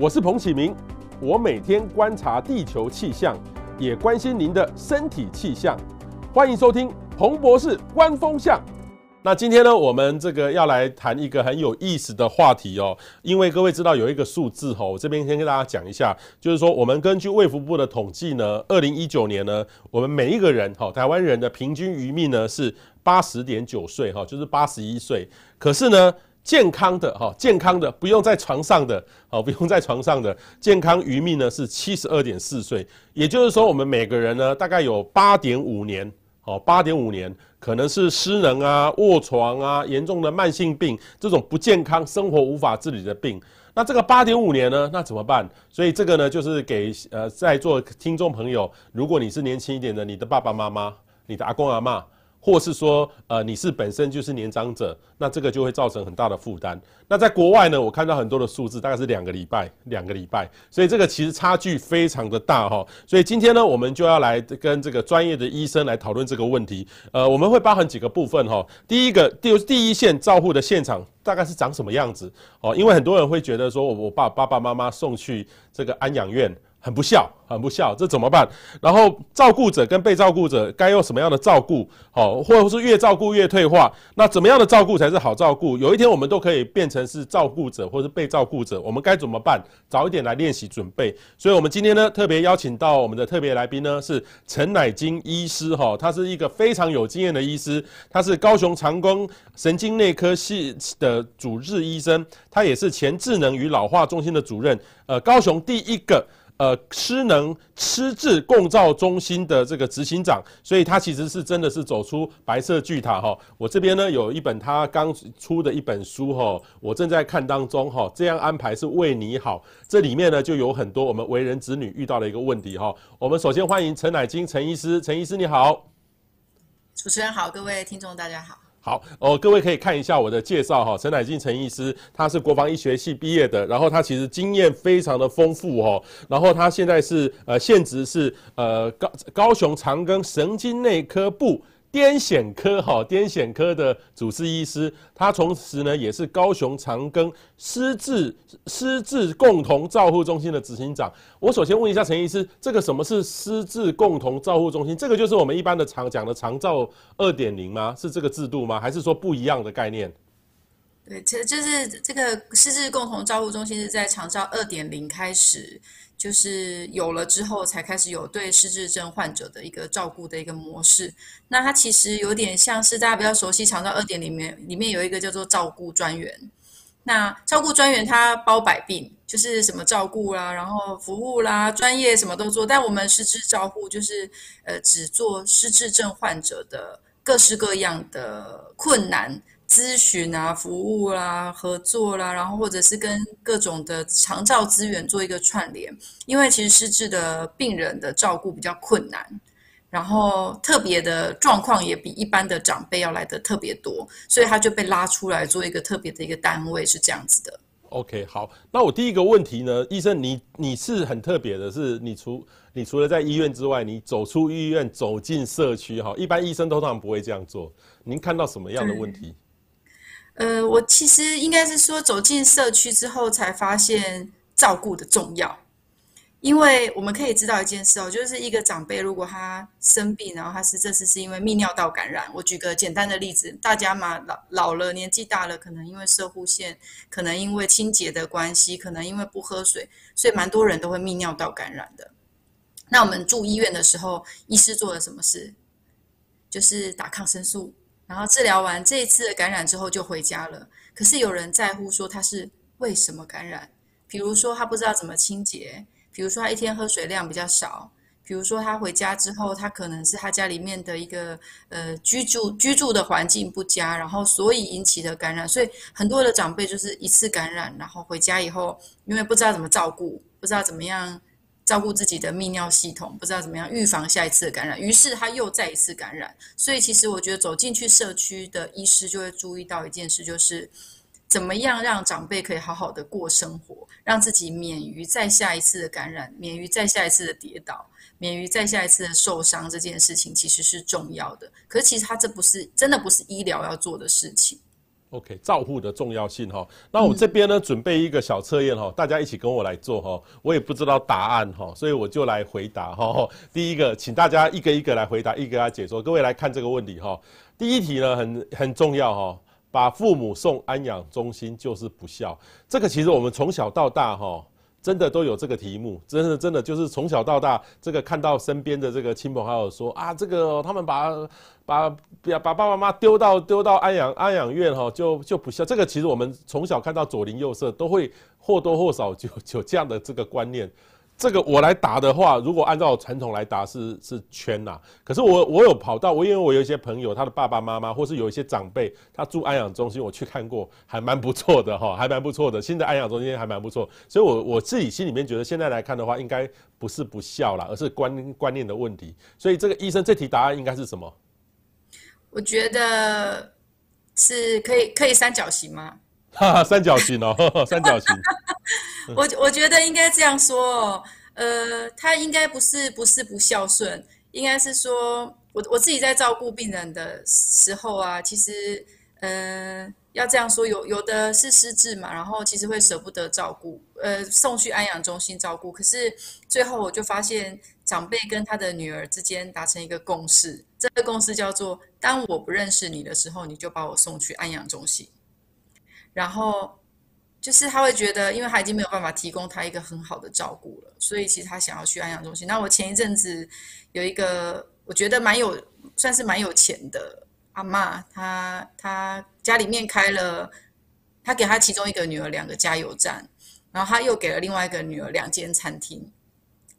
我是彭启明，我每天观察地球气象，也关心您的身体气象。欢迎收听彭博士观风向。那今天呢，我们这个要来谈一个很有意思的话题哦，因为各位知道有一个数字哈，我这边先跟大家讲一下，就是说我们根据卫福部的统计呢，二零一九年呢，我们每一个人哈，台湾人的平均余命呢是八十点九岁哈，就是八十一岁，可是呢。健康的哈，健康的不用在床上的，好，不用在床上的健康余命呢是七十二点四岁，也就是说我们每个人呢大概有八点五年，好，八点五年可能是失能啊、卧床啊、严重的慢性病这种不健康、生活无法自理的病，那这个八点五年呢，那怎么办？所以这个呢就是给呃在座听众朋友，如果你是年轻一点的，你的爸爸妈妈、你的阿公阿嬷。或是说，呃，你是本身就是年长者，那这个就会造成很大的负担。那在国外呢，我看到很多的数字，大概是两个礼拜，两个礼拜，所以这个其实差距非常的大哈。所以今天呢，我们就要来跟这个专业的医生来讨论这个问题。呃，我们会包含几个部分哈。第一个，第第一线照护的现场大概是长什么样子哦？因为很多人会觉得说，我把爸爸妈妈送去这个安养院。很不孝，很不孝，这怎么办？然后照顾者跟被照顾者该用什么样的照顾？好，或者是越照顾越退化？那怎么样的照顾才是好照顾？有一天我们都可以变成是照顾者或是被照顾者，我们该怎么办？早一点来练习准备。所以，我们今天呢特别邀请到我们的特别来宾呢是陈乃菁医师哈，他是一个非常有经验的医师，他是高雄长庚神经内科系的主治医生，他也是前智能与老化中心的主任，呃，高雄第一个。呃，失能失智共照中心的这个执行长，所以他其实是真的是走出白色巨塔哈。我这边呢有一本他刚出的一本书哈，我正在看当中哈。这样安排是为你好，这里面呢就有很多我们为人子女遇到的一个问题哈。我们首先欢迎陈乃菁陈医师，陈医师你好。主持人好，各位听众大家好。好哦，各位可以看一下我的介绍哈，陈乃金陈医师，他是国防医学系毕业的，然后他其实经验非常的丰富哦，然后他现在是呃现职是呃高高雄长庚神经内科部。癫痫科哈，癫痫科的主治医师，他同时呢也是高雄长庚失智失智共同照护中心的执行长。我首先问一下陈医师，这个什么是失智共同照护中心？这个就是我们一般的常讲的长照二点零吗？是这个制度吗？还是说不一样的概念？对，其实就是这个失智共同照护中心是在长照二点零开始。就是有了之后，才开始有对失智症患者的一个照顾的一个模式。那它其实有点像是大家比较熟悉长照二点里面，里面有一个叫做照顾专员。那照顾专员他包百病，就是什么照顾啦，然后服务啦，专业什么都做。但我们失智照护就是呃，只做失智症患者的各式各样的困难。咨询啊，服务啦，合作啦，然后或者是跟各种的长照资源做一个串联，因为其实失智的病人的照顾比较困难，然后特别的状况也比一般的长辈要来的特别多，所以他就被拉出来做一个特别的一个单位，是这样子的。OK，好，那我第一个问题呢，医生你你是很特别的，是你除你除了在医院之外，你走出医院走进社区哈，一般医生通常不会这样做，您看到什么样的问题？呃，我其实应该是说，走进社区之后才发现照顾的重要，因为我们可以知道一件事哦，就是一个长辈如果他生病，然后他是这次是因为泌尿道感染。我举个简单的例子，大家嘛老老了，年纪大了，可能因为射护腺，可能因为清洁的关系，可能因为不喝水，所以蛮多人都会泌尿道感染的。那我们住医院的时候，医师做了什么事？就是打抗生素。然后治疗完这一次的感染之后就回家了。可是有人在乎说他是为什么感染？比如说他不知道怎么清洁，比如说他一天喝水量比较少，比如说他回家之后他可能是他家里面的一个呃居住居住的环境不佳，然后所以引起的感染。所以很多的长辈就是一次感染，然后回家以后因为不知道怎么照顾，不知道怎么样。照顾自己的泌尿系统，不知道怎么样预防下一次的感染，于是他又再一次感染。所以，其实我觉得走进去社区的医师就会注意到一件事，就是怎么样让长辈可以好好的过生活，让自己免于再下一次的感染，免于再下一次的跌倒，免于再下一次的受伤。这件事情其实是重要的。可是，其实他这不是真的不是医疗要做的事情。OK，照护的重要性哈。那我这边呢，准备一个小测验哈，大家一起跟我来做哈。我也不知道答案哈，所以我就来回答哈。第一个，请大家一个一个来回答，一个来解说。各位来看这个问题哈。第一题呢，很很重要哈，把父母送安养中心就是不孝。这个其实我们从小到大哈。真的都有这个题目，真的真的就是从小到大，这个看到身边的这个亲朋好友说啊，这个他们把把把爸爸妈妈丢到丢到安养安养院哈，就就不孝。这个其实我们从小看到左邻右舍都会或多或少就有这样的这个观念。这个我来答的话，如果按照传统来答是是圈呐、可是我我有跑到我因为我有一些朋友，他的爸爸妈妈或是有一些长辈，他住安养中心，我去看过，还蛮不错的哈，还蛮不错的。新的安养中心还蛮不错，所以我我自己心里面觉得，现在来看的话，应该不是不孝啦，而是观观念的问题。所以这个医生这题答案应该是什么？我觉得是可以可以三角形吗？哈哈，三角形哦，三角形。我我觉得应该这样说哦，呃，他应该不是不是不孝顺，应该是说，我我自己在照顾病人的时候啊，其实，呃，要这样说，有有的是失智嘛，然后其实会舍不得照顾，呃，送去安养中心照顾，可是最后我就发现，长辈跟他的女儿之间达成一个共识，这个共识叫做，当我不认识你的时候，你就把我送去安养中心，然后。就是他会觉得，因为他已经没有办法提供他一个很好的照顾了，所以其实他想要去安养中心。那我前一阵子有一个我觉得蛮有，算是蛮有钱的阿嬷，她她家里面开了，他给他其中一个女儿两个加油站，然后他又给了另外一个女儿两间餐厅，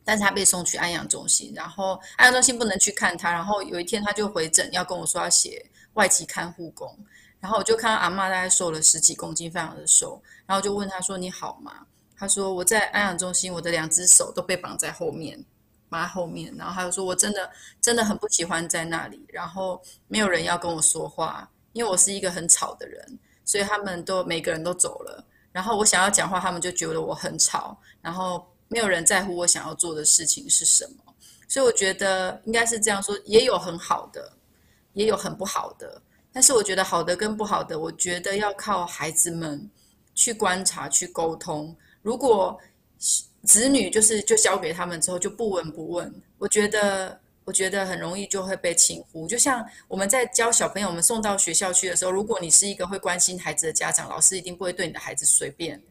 但是他被送去安养中心，然后安养中心不能去看他，然后有一天他就回诊要跟我说要写外籍看护工。然后我就看到阿嬷大概瘦了十几公斤，非常的瘦。然后就问她说：“你好吗？”她说：“我在安养中心，我的两只手都被绑在后面，绑在后面。”然后她就说：“我真的真的很不喜欢在那里。然后没有人要跟我说话，因为我是一个很吵的人，所以他们都每个人都走了。然后我想要讲话，他们就觉得我很吵。然后没有人在乎我想要做的事情是什么。所以我觉得应该是这样说，也有很好的，也有很不好的。”但是我觉得好的跟不好的，我觉得要靠孩子们去观察、去沟通。如果子女就是就交给他们之后就不闻不问，我觉得我觉得很容易就会被轻忽。就像我们在教小朋友，们送到学校去的时候，如果你是一个会关心孩子的家长，老师一定不会对你的孩子随便。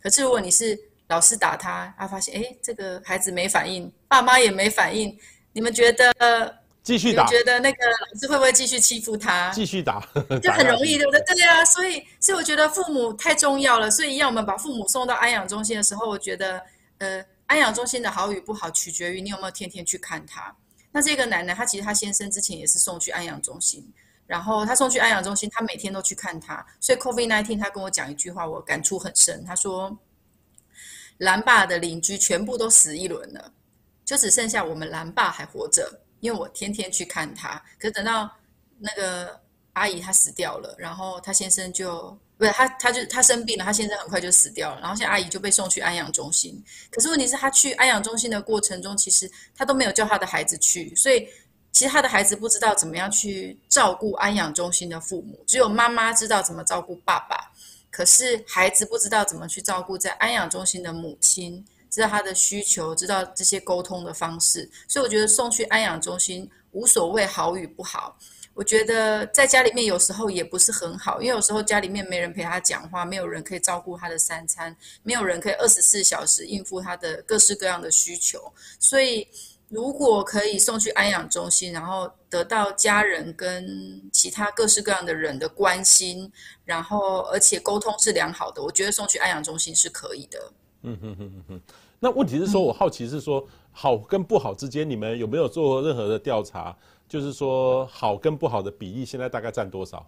可是如果你是老师打他，他发现诶这个孩子没反应，爸妈也没反应，你们觉得？继续打，你觉得那个老师会不会继续欺负他？继续打，就很容易，对不对？对啊，所以，所以我觉得父母太重要了。所以，要我们把父母送到安养中心的时候，我觉得，呃，安养中心的好与不好，取决于你有没有天天去看他。那这个奶奶，她其实她先生之前也是送去安养中心，然后她送去安养中心，她每天都去看他。所以，COVID-19，她跟我讲一句话，我感触很深。她说，蓝爸的邻居全部都死一轮了，就只剩下我们蓝爸还活着。因为我天天去看他，可是等到那个阿姨她死掉了，然后她先生就不是他，他就他生病了，他先生很快就死掉了，然后现在阿姨就被送去安养中心。可是问题是，他去安养中心的过程中，其实他都没有叫他的孩子去，所以其实他的孩子不知道怎么样去照顾安养中心的父母，只有妈妈知道怎么照顾爸爸，可是孩子不知道怎么去照顾在安养中心的母亲。知道他的需求，知道这些沟通的方式，所以我觉得送去安养中心无所谓好与不好。我觉得在家里面有时候也不是很好，因为有时候家里面没人陪他讲话，没有人可以照顾他的三餐，没有人可以二十四小时应付他的各式各样的需求。所以如果可以送去安养中心，然后得到家人跟其他各式各样的人的关心，然后而且沟通是良好的，我觉得送去安养中心是可以的。嗯哼哼哼哼，那问题是说，我好奇是说，好跟不好之间，你们有没有做任何的调查？就是说，好跟不好的比例现在大概占多少？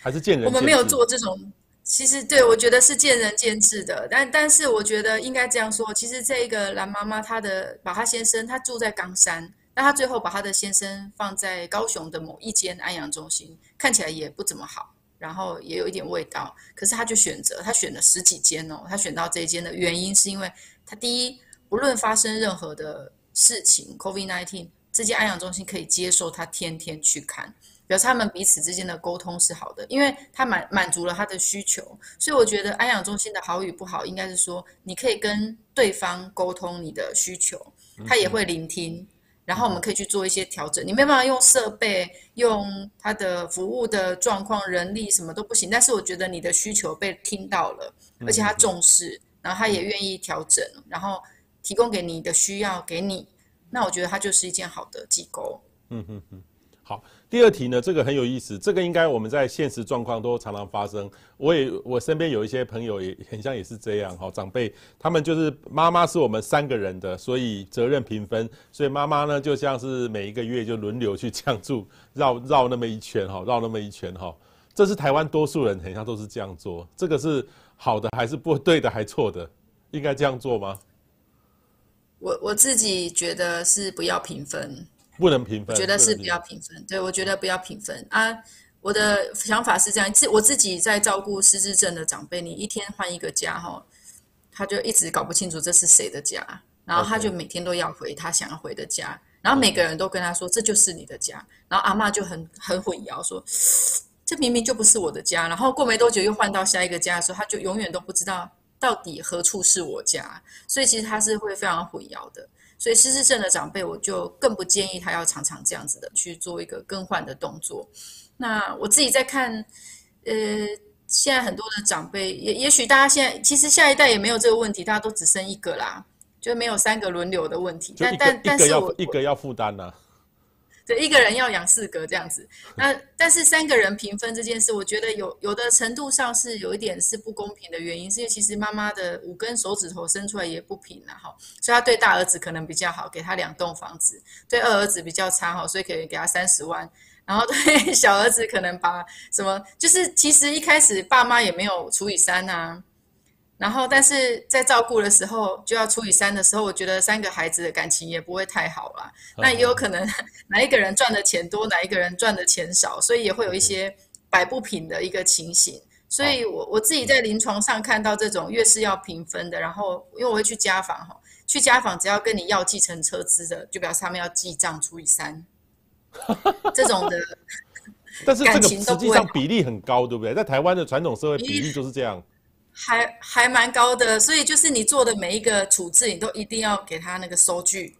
还是见仁？我们没有做这种，其实对我觉得是见仁见智的。但但是我觉得应该这样说，其实这个蓝妈妈她的把她先生，她住在冈山，那她最后把她的先生放在高雄的某一间安养中心，看起来也不怎么好。然后也有一点味道，可是他就选择，他选了十几间哦，他选到这一间的原因是因为他第一，不论发生任何的事情，COVID-19，这间安养中心可以接受他天天去看，表示他们彼此之间的沟通是好的，因为他满满足了他的需求。所以我觉得安养中心的好与不好，应该是说你可以跟对方沟通你的需求，他也会聆听，然后我们可以去做一些调整。你没办法用设备、用他的服务的状况、人力什么都不行，但是我觉得你的需求被听到了，而且他重视，然后他也愿意调整，然后提供给你的需要给你。那我觉得它就是一件好的机构。嗯嗯嗯，好。第二题呢，这个很有意思，这个应该我们在现实状况都常常发生。我也我身边有一些朋友也很像也是这样哈，长辈他们就是妈妈是我们三个人的，所以责任平分，所以妈妈呢就像是每一个月就轮流去这样住，绕 绕那么一圈哈，绕那么一圈哈。这是台湾多数人很像都是这样做，这个是好的还是不对的还错的？应该这样做吗？我我自己觉得是不要平分，不能平分。我觉得是不要平分，对，我觉得不要平分啊。我的想法是这样，自我自己在照顾失智症的长辈，你一天换一个家哈，他就一直搞不清楚这是谁的家，然后他就每天都要回他想要回的家，然后每个人都跟他说这就是你的家，然后阿嬷就很很混淆说这明明就不是我的家，然后过没多久又换到下一个家的时候，他就永远都不知道。到底何处是我家？所以其实他是会非常混淆的。所以失智症的长辈，我就更不建议他要常常这样子的去做一个更换的动作。那我自己在看，呃，现在很多的长辈，也也许大家现在其实下一代也没有这个问题，大家都只生一个啦，就没有三个轮流的问题。但但但是我一个要负担呢。对，一个人要养四个这样子，那但是三个人平分这件事，我觉得有有的程度上是有一点是不公平的原因，是因为其实妈妈的五根手指头伸出来也不平啊，哈，所以他对大儿子可能比较好，给他两栋房子，对二儿子比较差哈，所以可以给他三十万，然后对小儿子可能把什么，就是其实一开始爸妈也没有除以三啊。然后，但是在照顾的时候就要除以三的时候，我觉得三个孩子的感情也不会太好啦。那也有可能哪一个人赚的钱多，哪一个人赚的钱少，所以也会有一些摆不平的一个情形。所以我我自己在临床上看到这种越是要平分的，然后因为我会去家访哈，去家访只要跟你要计程车资的，就表示他们要记账除以三。这种的，但是这个实际上比例很高，对不对？在台湾的传统社会比例就是这样。还还蛮高的，所以就是你做的每一个处置，你都一定要给他那个收据，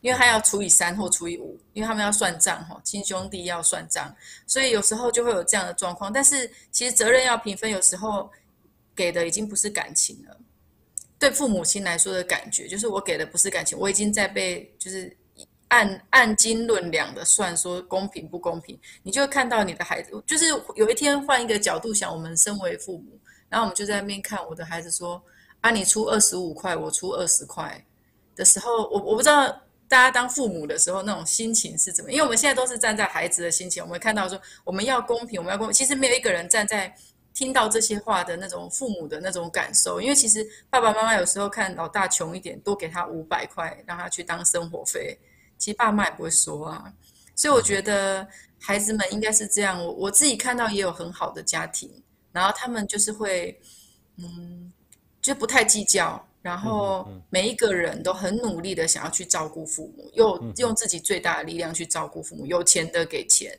因为他要除以三或除以五，因为他们要算账哈，亲兄弟要算账，所以有时候就会有这样的状况。但是其实责任要平分，有时候给的已经不是感情了，对父母亲来说的感觉就是我给的不是感情，我已经在被就是按按斤论两的算说公平不公平，你就会看到你的孩子，就是有一天换一个角度想，我们身为父母。然后我们就在那边看我的孩子说：“啊，你出二十五块，我出二十块的时候，我我不知道大家当父母的时候那种心情是怎么？因为我们现在都是站在孩子的心情，我们看到说我们要公平，我们要公平。其实没有一个人站在听到这些话的那种父母的那种感受，因为其实爸爸妈妈有时候看老大穷一点，多给他五百块，让他去当生活费，其实爸妈也不会说啊。所以我觉得孩子们应该是这样。我我自己看到也有很好的家庭。”然后他们就是会，嗯，就不太计较，然后每一个人都很努力的想要去照顾父母，又用自己最大的力量去照顾父母。有钱的给钱，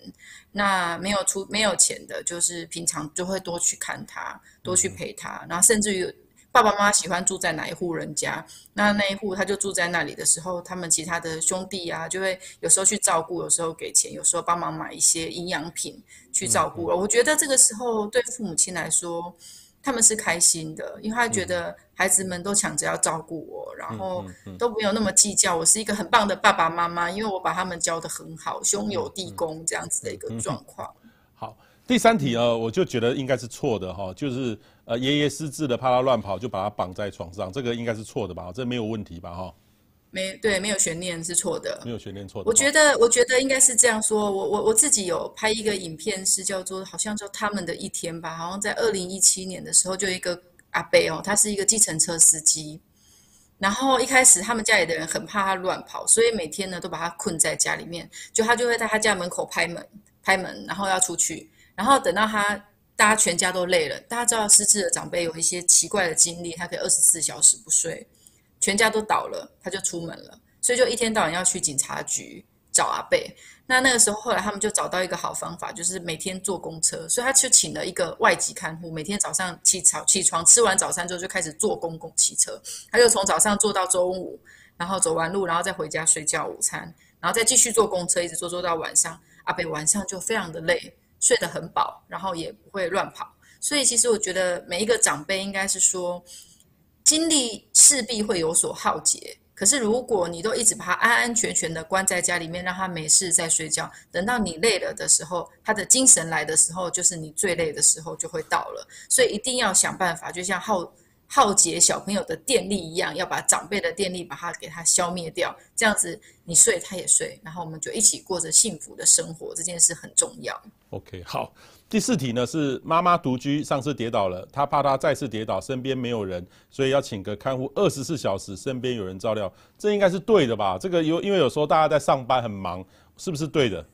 那没有出没有钱的，就是平常就会多去看他，多去陪他，然后甚至于。爸爸妈妈喜欢住在哪一户人家，那那一户他就住在那里的时候，他们其他的兄弟啊，就会有时候去照顾，有时候给钱，有时候帮忙买一些营养品去照顾了。我觉得这个时候对父母亲来说，他们是开心的，因为他觉得孩子们都抢着要照顾我，然后都没有那么计较。我是一个很棒的爸爸妈妈，因为我把他们教得很好，兄友弟恭这样子的一个状况。好，第三题啊，我就觉得应该是错的哈，就是。呃，爷爷失智的，怕他乱跑，就把他绑在床上，这个应该是错的吧？这没有问题吧？哈，没对，没有悬念是错的，没有悬念错的。我觉得，我觉得应该是这样说。我我我自己有拍一个影片，是叫做好像叫他们的一天吧，好像在二零一七年的时候，就一个阿伯哦，他是一个计程车司机，然后一开始他们家里的人很怕他乱跑，所以每天呢都把他困在家里面，就他就会在他家门口拍门，拍门，然后要出去，然后等到他。大家全家都累了。大家知道失智的长辈有一些奇怪的经历，他可以二十四小时不睡，全家都倒了，他就出门了，所以就一天到晚要去警察局找阿贝。那那个时候，后来他们就找到一个好方法，就是每天坐公车，所以他就请了一个外籍看护，每天早上起床起床吃完早餐之后就开始坐公共汽车，他就从早上坐到中午，然后走完路，然后再回家睡觉午餐，然后再继续坐公车，一直坐坐到晚上。阿贝晚上就非常的累，睡得很饱，然后也不会乱跑。所以其实我觉得每一个长辈应该是说，精力势必会有所耗竭。可是，如果你都一直把他安安全全的关在家里面，让他没事再睡觉，等到你累了的时候，他的精神来的时候，就是你最累的时候就会到了。所以一定要想办法，就像耗耗竭小朋友的电力一样，要把长辈的电力把它给它消灭掉。这样子你睡他也睡，然后我们就一起过着幸福的生活。这件事很重要。OK，好。第四题呢是妈妈独居，上次跌倒了，她怕她再次跌倒，身边没有人，所以要请个看护，二十四小时身边有人照料，这应该是对的吧？这个有因为有时候大家在上班很忙，是不是对的？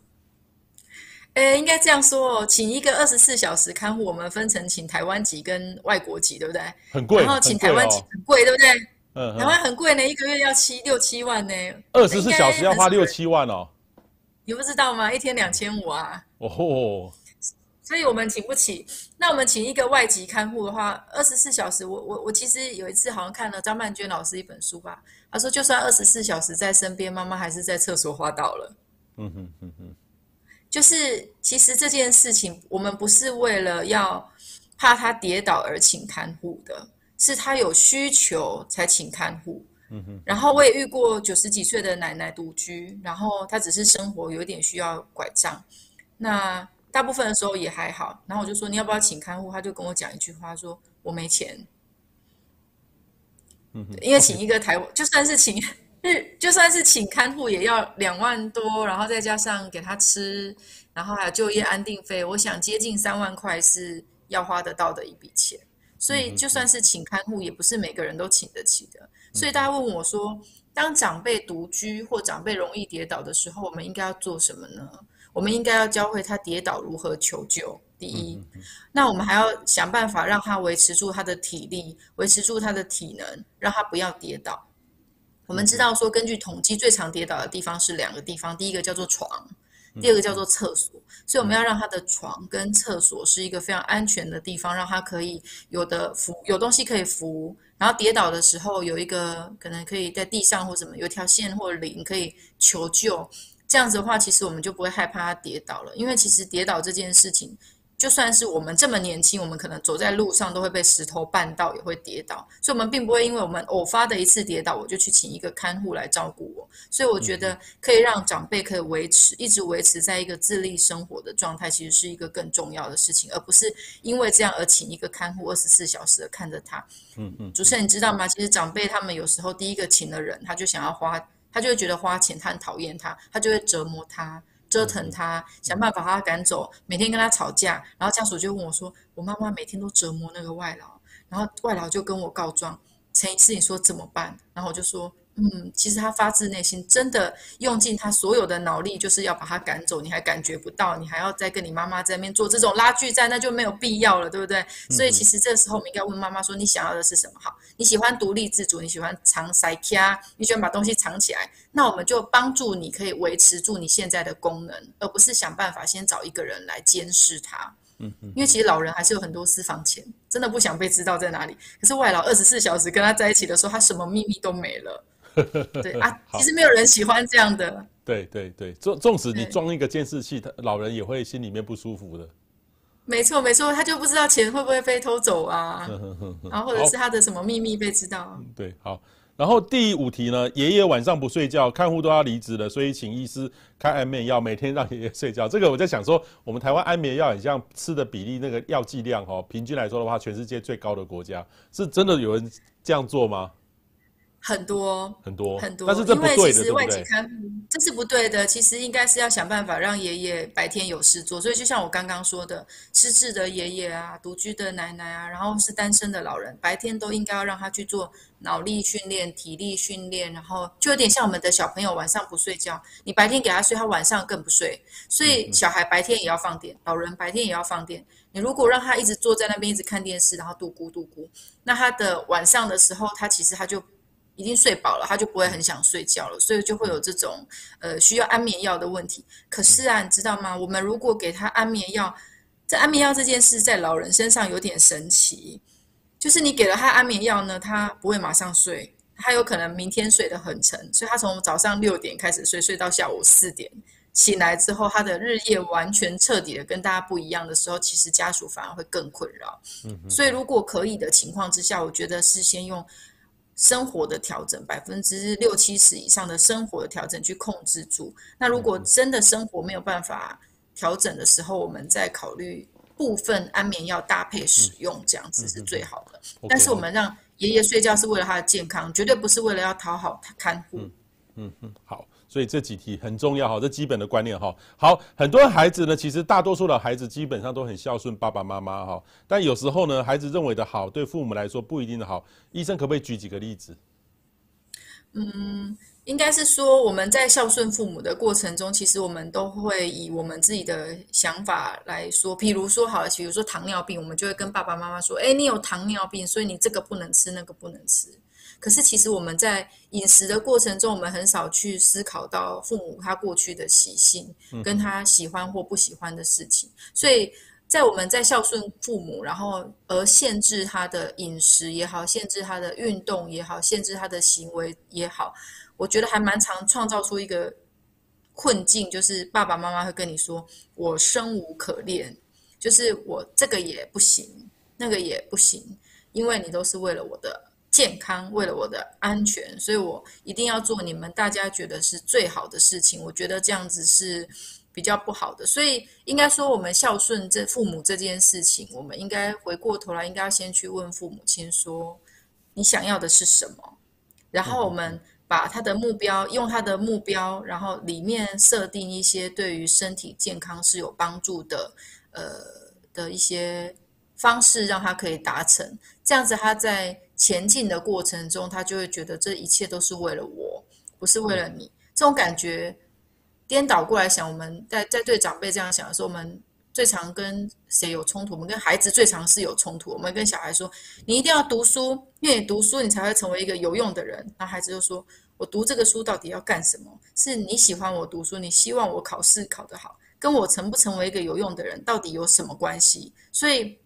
诶，应该这样说哦，请一个二十四小时看护，我们分成请台湾籍跟外国籍，对不对？很贵，然后请台湾籍很贵，对不对？嗯，台湾很贵呢，一个月要七六七万呢，二十四小时要花六七万哦，你不知道吗？一天两千五啊，哦。所以我们请不起。那我们请一个外籍看护的话，二十四小时。我我我其实有一次好像看了张曼娟老师一本书吧，她说就算二十四小时在身边，妈妈还是在厕所滑倒了。嗯哼嗯哼。就是其实这件事情，我们不是为了要怕他跌倒而请看护的，是他有需求才请看护。嗯哼。然后我也遇过九十几岁的奶奶独居，然后她只是生活有点需要拐杖。那大部分的时候也还好，然后我就说你要不要请看护，他就跟我讲一句话，说我没钱。嗯，因为请一个台湾，就算是请日，就算是请看护也要两万多，然后再加上给他吃，然后还有就业安定费，我想接近三万块是要花得到的一笔钱。所以就算是请看护，也不是每个人都请得起的。所以大家问我说，当长辈独居或长辈容易跌倒的时候，我们应该要做什么呢？我们应该要教会他跌倒如何求救。第一，那我们还要想办法让他维持住他的体力，维持住他的体能，让他不要跌倒。我们知道说，根据统计，最常跌倒的地方是两个地方，第一个叫做床，第二个叫做厕所。所以我们要让他的床跟厕所是一个非常安全的地方，让他可以有的扶，有东西可以扶，然后跌倒的时候有一个可能可以在地上或什么有条线或铃可以求救。这样子的话，其实我们就不会害怕他跌倒了，因为其实跌倒这件事情，就算是我们这么年轻，我们可能走在路上都会被石头绊到，也会跌倒，所以我们并不会因为我们偶发的一次跌倒，我就去请一个看护来照顾我。所以我觉得可以让长辈可以维持，一直维持在一个自立生活的状态，其实是一个更重要的事情，而不是因为这样而请一个看护二十四小时的看着他。嗯嗯，主持人你知道吗？其实长辈他们有时候第一个请的人，他就想要花。他就会觉得花钱，他很讨厌他，他就会折磨他、折腾他，想办法把他赶走，每天跟他吵架。然后家属就问我说：“我妈妈每天都折磨那个外劳。”然后外劳就跟我告状：“陈医师，你说怎么办？”然后我就说。嗯，其实他发自内心真的用尽他所有的脑力，就是要把他赶走。你还感觉不到，你还要再跟你妈妈在那边做这种拉锯战，那就没有必要了，对不对？所以其实这时候我们应该问妈妈说：你想要的是什么？好，你喜欢独立自主，你喜欢藏塞卡，你喜欢把东西藏起来，那我们就帮助你可以维持住你现在的功能，而不是想办法先找一个人来监视他。嗯嗯，因为其实老人还是有很多私房钱，真的不想被知道在哪里。可是外老二十四小时跟他在一起的时候，他什么秘密都没了。对 啊，其实没有人喜欢这样的。对对对，纵纵使你装一个监视器，他老人也会心里面不舒服的。没错没错，他就不知道钱会不会被偷走啊，然后或者是他的什么秘密被知道。对，好。然后第五题呢，爷爷晚上不睡觉，看护都要离职了，所以请医师开安眠药，每天让爷爷睡觉。这个我在想说，我们台湾安眠药很像吃的比例，那个药剂量哦，平均来说的话，全世界最高的国家，是真的有人这样做吗？很多很多很多，但是这不对的，因为其实外籍看这是不对的。其实应该是要想办法让爷爷白天有事做。所以就像我刚刚说的，失智的爷爷啊，独居的奶奶啊，然后是单身的老人，白天都应该要让他去做脑力训练、体力训练，然后就有点像我们的小朋友晚上不睡觉，你白天给他睡，他晚上更不睡。所以小孩白天也要放电，老人白天也要放电。你如果让他一直坐在那边一直看电视，然后度咕度咕，那他的晚上的时候，他其实他就。已经睡饱了，他就不会很想睡觉了，所以就会有这种呃需要安眠药的问题。可是啊，你知道吗？我们如果给他安眠药，这安眠药这件事在老人身上有点神奇，就是你给了他安眠药呢，他不会马上睡，他有可能明天睡得很沉，所以他从早上六点开始睡，睡到下午四点。醒来之后，他的日夜完全彻底的跟大家不一样的时候，其实家属反而会更困扰。嗯，所以如果可以的情况之下，我觉得是先用生活的调整，百分之六七十以上的生活的调整去控制住。那如果真的生活没有办法调整的时候，我们再考虑部分安眠药搭配使用，这样子是最好的。嗯、但是我们让爷爷睡觉是为了他的健康，绝对不是为了要讨好看护。嗯嗯嗯，好。所以这几题很重要哈，这基本的观念哈。好，很多孩子呢，其实大多数的孩子基本上都很孝顺爸爸妈妈哈，但有时候呢，孩子认为的好，对父母来说不一定的好。医生可不可以举几个例子？嗯，应该是说我们在孝顺父母的过程中，其实我们都会以我们自己的想法来说，比如说好了，比如说糖尿病，我们就会跟爸爸妈妈说，哎，你有糖尿病，所以你这个不能吃，那个不能吃。可是，其实我们在饮食的过程中，我们很少去思考到父母他过去的习性，跟他喜欢或不喜欢的事情。所以在我们在孝顺父母，然后而限制他的饮食也好，限制他的运动也好，限制他的行为也好，我觉得还蛮常创造出一个困境，就是爸爸妈妈会跟你说：“我生无可恋，就是我这个也不行，那个也不行，因为你都是为了我的。”健康，为了我的安全，所以我一定要做你们大家觉得是最好的事情。我觉得这样子是比较不好的，所以应该说我们孝顺这父母这件事情，我们应该回过头来，应该要先去问父母亲说，你想要的是什么？然后我们把他的目标，用他的目标，然后里面设定一些对于身体健康是有帮助的，呃的一些方式，让他可以达成。这样子他在。前进的过程中，他就会觉得这一切都是为了我，不是为了你。这种感觉颠倒过来想，我们在在对长辈这样想的时候，我们最常跟谁有冲突？我们跟孩子最常是有冲突。我们跟小孩说：“你一定要读书，因为你读书，你才会成为一个有用的人。”那孩子就说：“我读这个书到底要干什么？是你喜欢我读书，你希望我考试考得好，跟我成不成为一个有用的人到底有什么关系？”所以。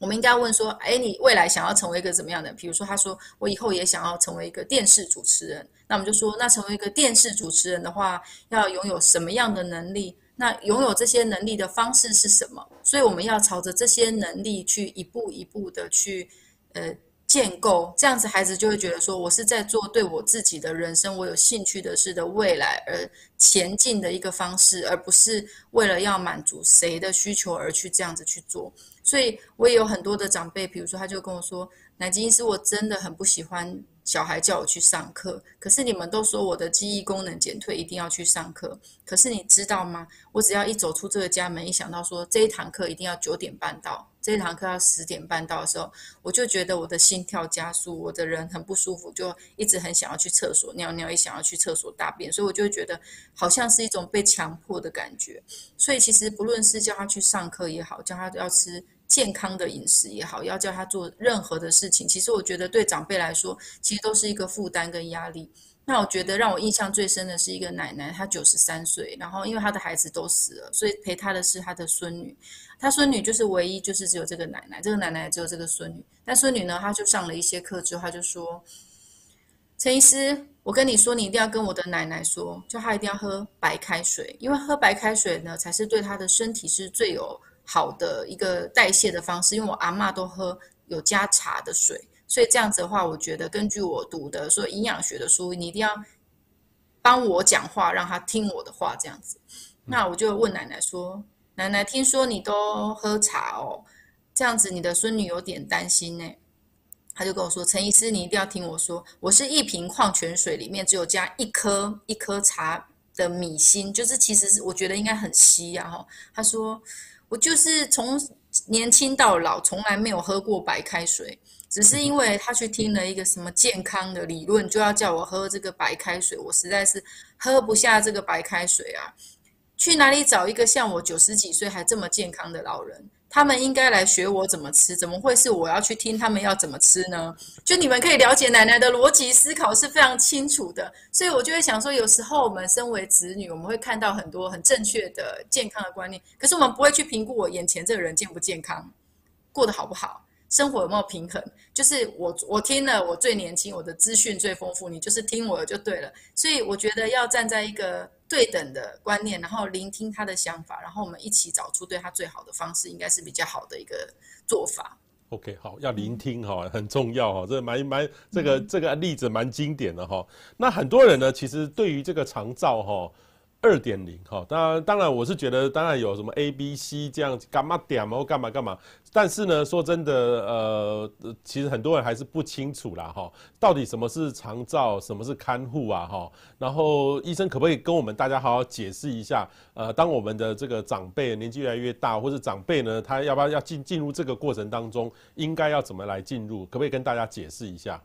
我们应该问说：“哎，你未来想要成为一个怎么样的？比如说，他说我以后也想要成为一个电视主持人。那我们就说，那成为一个电视主持人的话，要拥有什么样的能力？那拥有这些能力的方式是什么？所以我们要朝着这些能力去一步一步的去，呃。”建构这样子，孩子就会觉得说，我是在做对我自己的人生，我有兴趣的事的未来而前进的一个方式，而不是为了要满足谁的需求而去这样子去做。所以我也有很多的长辈，比如说他就跟我说，南京医师，我真的很不喜欢。小孩叫我去上课，可是你们都说我的记忆功能减退，一定要去上课。可是你知道吗？我只要一走出这个家门，一想到说这一堂课一定要九点半到，这一堂课要十点半到的时候，我就觉得我的心跳加速，我的人很不舒服，就一直很想要去厕所尿尿，也想要去厕所大便，所以我就觉得好像是一种被强迫的感觉。所以其实不论是叫他去上课也好，叫他要吃。健康的饮食也好，要叫他做任何的事情，其实我觉得对长辈来说，其实都是一个负担跟压力。那我觉得让我印象最深的是一个奶奶，她九十三岁，然后因为她的孩子都死了，所以陪她的是她的孙女。她孙女就是唯一，就是只有这个奶奶，这个奶奶只有这个孙女。但孙女呢，她就上了一些课之后，她就说：“陈医师，我跟你说，你一定要跟我的奶奶说，叫她一定要喝白开水，因为喝白开水呢，才是对她的身体是最有。”好的一个代谢的方式，因为我阿妈都喝有加茶的水，所以这样子的话，我觉得根据我读的说营养学的书，你一定要帮我讲话，让他听我的话，这样子。那我就问奶奶说：“奶奶，听说你都喝茶哦，这样子你的孙女有点担心呢。”他就跟我说：“陈医师，你一定要听我说，我是一瓶矿泉水里面只有加一颗一颗茶的米芯，就是其实是我觉得应该很稀呀。”哈，他说。我就是从年轻到老，从来没有喝过白开水，只是因为他去听了一个什么健康的理论，就要叫我喝这个白开水，我实在是喝不下这个白开水啊！去哪里找一个像我九十几岁还这么健康的老人？他们应该来学我怎么吃，怎么会是我要去听他们要怎么吃呢？就你们可以了解奶奶的逻辑思考是非常清楚的，所以我就会想说，有时候我们身为子女，我们会看到很多很正确的健康的观念，可是我们不会去评估我眼前这个人健不健康，过得好不好。生活有没有平衡？就是我我听了，我最年轻，我的资讯最丰富，你就是听我的就对了。所以我觉得要站在一个对等的观念，然后聆听他的想法，然后我们一起找出对他最好的方式，应该是比较好的一个做法。OK，好，要聆听哈，很重要哈，这蛮蛮这个这个例子蛮经典的哈。那很多人呢，其实对于这个长照哈。二点零哈，当然当然，我是觉得当然有什么 A、B、C 这样干嘛点嘛或干嘛干嘛，但是呢，说真的，呃，其实很多人还是不清楚啦哈，到底什么是长照，什么是看护啊哈，然后医生可不可以跟我们大家好好解释一下？呃，当我们的这个长辈年纪越来越大，或者长辈呢，他要不要要进进入这个过程当中，应该要怎么来进入？可不可以跟大家解释一下？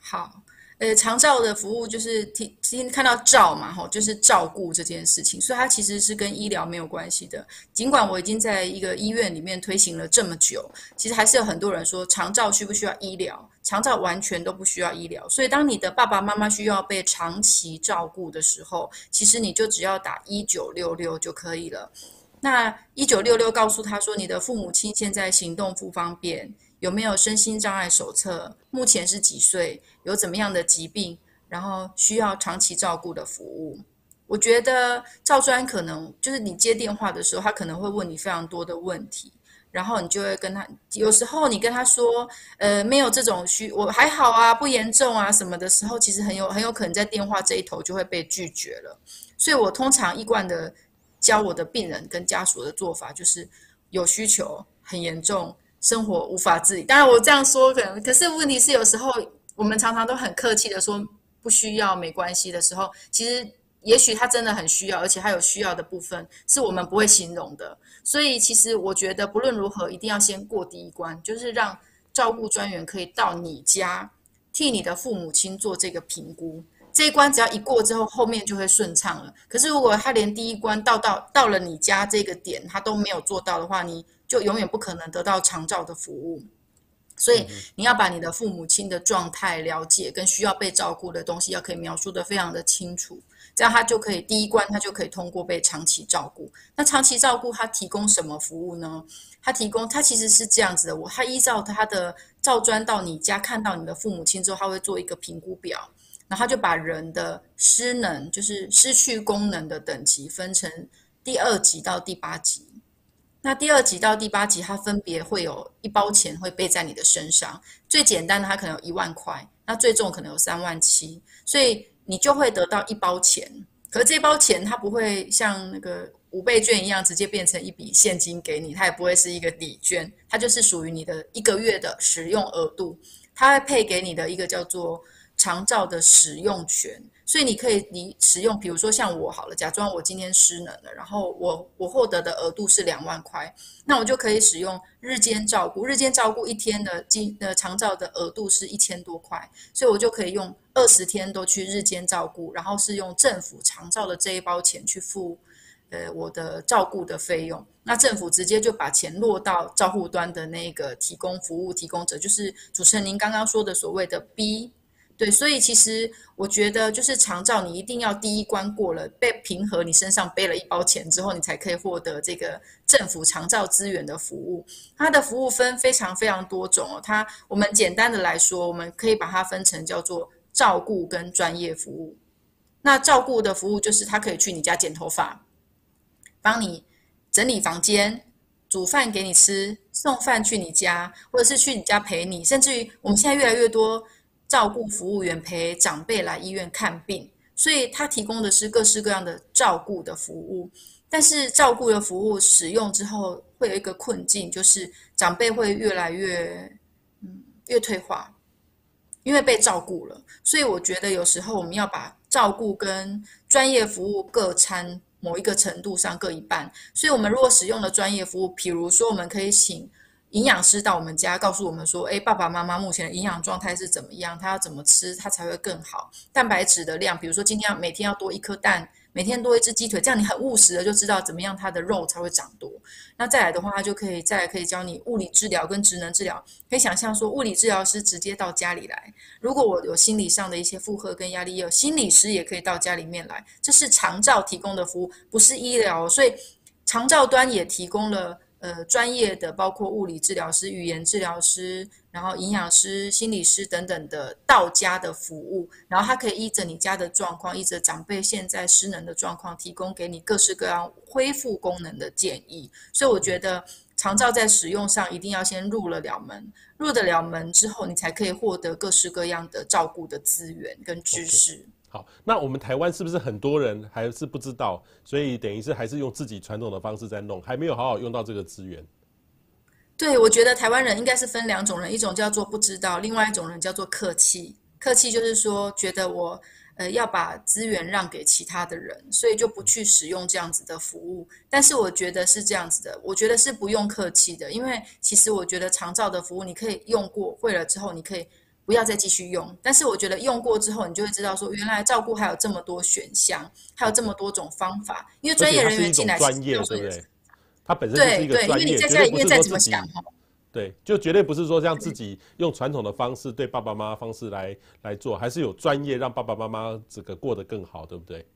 好。呃，长照的服务就是听听看到照嘛，吼，就是照顾这件事情，所以它其实是跟医疗没有关系的。尽管我已经在一个医院里面推行了这么久，其实还是有很多人说长照需不需要医疗？长照完全都不需要医疗。所以当你的爸爸妈妈需要被长期照顾的时候，其实你就只要打一九六六就可以了。那一九六六告诉他说，你的父母亲现在行动不方便。有没有身心障碍手册？目前是几岁？有怎么样的疾病？然后需要长期照顾的服务？我觉得赵专可能就是你接电话的时候，他可能会问你非常多的问题，然后你就会跟他，有时候你跟他说，呃，没有这种需，我还好啊，不严重啊，什么的时候，其实很有很有可能在电话这一头就会被拒绝了。所以我通常一贯的教我的病人跟家属的做法就是，有需求很严重。生活无法自理，当然我这样说可能，可是问题是有时候我们常常都很客气的说不需要没关系的时候，其实也许他真的很需要，而且他有需要的部分是我们不会形容的。所以其实我觉得不论如何，一定要先过第一关，就是让照顾专员可以到你家替你的父母亲做这个评估。这一关只要一过之后，后面就会顺畅了。可是如果他连第一关到到到了你家这个点，他都没有做到的话，你就永远不可能得到长照的服务。所以你要把你的父母亲的状态了解，跟需要被照顾的东西，要可以描述得非常的清楚，这样他就可以第一关，他就可以通过被长期照顾。那长期照顾他提供什么服务呢？他提供他其实是这样子的，我他依照他的照专到你家看到你的父母亲之后，他会做一个评估表。然后他就把人的失能，就是失去功能的等级分成第二级到第八级。那第二级到第八级，它分别会有一包钱会背在你的身上。最简单的，它可能有一万块；那最重可能有三万七。所以你就会得到一包钱。可是这包钱它不会像那个五倍券一样直接变成一笔现金给你，它也不会是一个礼券，它就是属于你的一个月的使用额度。它会配给你的一个叫做。长照的使用权，所以你可以你使用，比如说像我好了，假装我今天失能了，然后我我获得的额度是两万块，那我就可以使用日间照顾，日间照顾一天的金呃长照的额度是一千多块，所以我就可以用二十天都去日间照顾，然后是用政府长照的这一包钱去付呃我的照顾的费用，那政府直接就把钱落到照护端的那个提供服务提供者，就是主持人您刚刚说的所谓的 B。对，所以其实我觉得，就是长照，你一定要第一关过了，被平和，你身上背了一包钱之后，你才可以获得这个政府长照资源的服务。它的服务分非常非常多种哦。它我们简单的来说，我们可以把它分成叫做照顾跟专业服务。那照顾的服务就是他可以去你家剪头发，帮你整理房间，煮饭给你吃，送饭去你家，或者是去你家陪你，甚至于我们现在越来越多。照顾服务员陪长辈来医院看病，所以他提供的是各式各样的照顾的服务。但是照顾的服务使用之后，会有一个困境，就是长辈会越来越嗯越退化，因为被照顾了。所以我觉得有时候我们要把照顾跟专业服务各参某一个程度上各一半。所以我们如果使用了专业服务，比如说我们可以请。营养师到我们家告诉我们说：“哎，爸爸妈妈目前的营养状态是怎么样？他要怎么吃，他才会更好？蛋白质的量，比如说今天要每天要多一颗蛋，每天多一只鸡腿，这样你很务实的就知道怎么样它的肉才会长多。那再来的话，他就可以再来可以教你物理治疗跟职能治疗。可以想象说，物理治疗师直接到家里来，如果我有心理上的一些负荷跟压力，有心理师也可以到家里面来。这是长照提供的服务，不是医疗，所以长照端也提供了。呃，专业的包括物理治疗师、语言治疗师，然后营养师、心理师等等的到家的服务，然后他可以依着你家的状况，依着长辈现在失能的状况，提供给你各式各样恢复功能的建议。所以我觉得长照在使用上一定要先入了了门，入得了门之后，你才可以获得各式各样的照顾的资源跟知识。Okay. 好，那我们台湾是不是很多人还是不知道？所以等于是还是用自己传统的方式在弄，还没有好好用到这个资源。对，我觉得台湾人应该是分两种人，一种叫做不知道，另外一种人叫做客气。客气就是说，觉得我呃要把资源让给其他的人，所以就不去使用这样子的服务。但是我觉得是这样子的，我觉得是不用客气的，因为其实我觉得长照的服务，你可以用过会了之后，你可以。不要再继续用，但是我觉得用过之后，你就会知道说，原来照顾还有这么多选项，还有这么多种方法。因为专业人员进来是专业，对不对？他本身就是一个专业，对对，因为你在家里面再怎么想，对，就绝对不是说像自己用传统的方式对爸爸妈妈方式来来做，还是有专业让爸爸妈妈这个过得更好，对不对？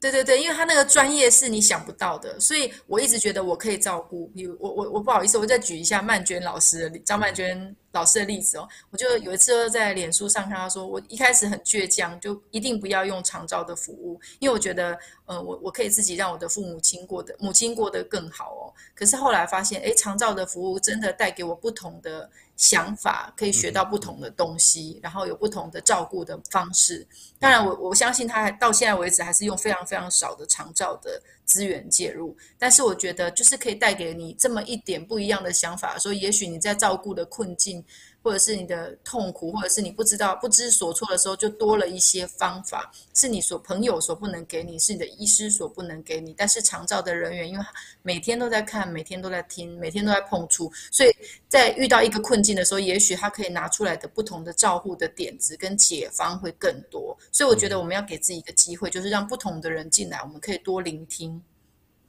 对对对，因为他那个专业是你想不到的，所以我一直觉得我可以照顾。比如我我我不好意思，我再举一下曼娟老师张曼娟老师的例子哦。我就有一次在脸书上看到说，我一开始很倔强，就一定不要用长照的服务，因为我觉得，呃，我我可以自己让我的父母亲过得母亲过得更好哦。可是后来发现，哎，长照的服务真的带给我不同的。想法可以学到不同的东西，然后有不同的照顾的方式。当然我，我我相信他还到现在为止还是用非常非常少的长照的资源介入，但是我觉得就是可以带给你这么一点不一样的想法，说也许你在照顾的困境。或者是你的痛苦，或者是你不知道不知所措的时候，就多了一些方法，是你所朋友所不能给你，是你的医师所不能给你。但是长照的人员，因为每天都在看，每天都在听，每天都在碰触，所以在遇到一个困境的时候，也许他可以拿出来的不同的照护的点子跟解方会更多。所以我觉得我们要给自己一个机会，就是让不同的人进来，我们可以多聆听。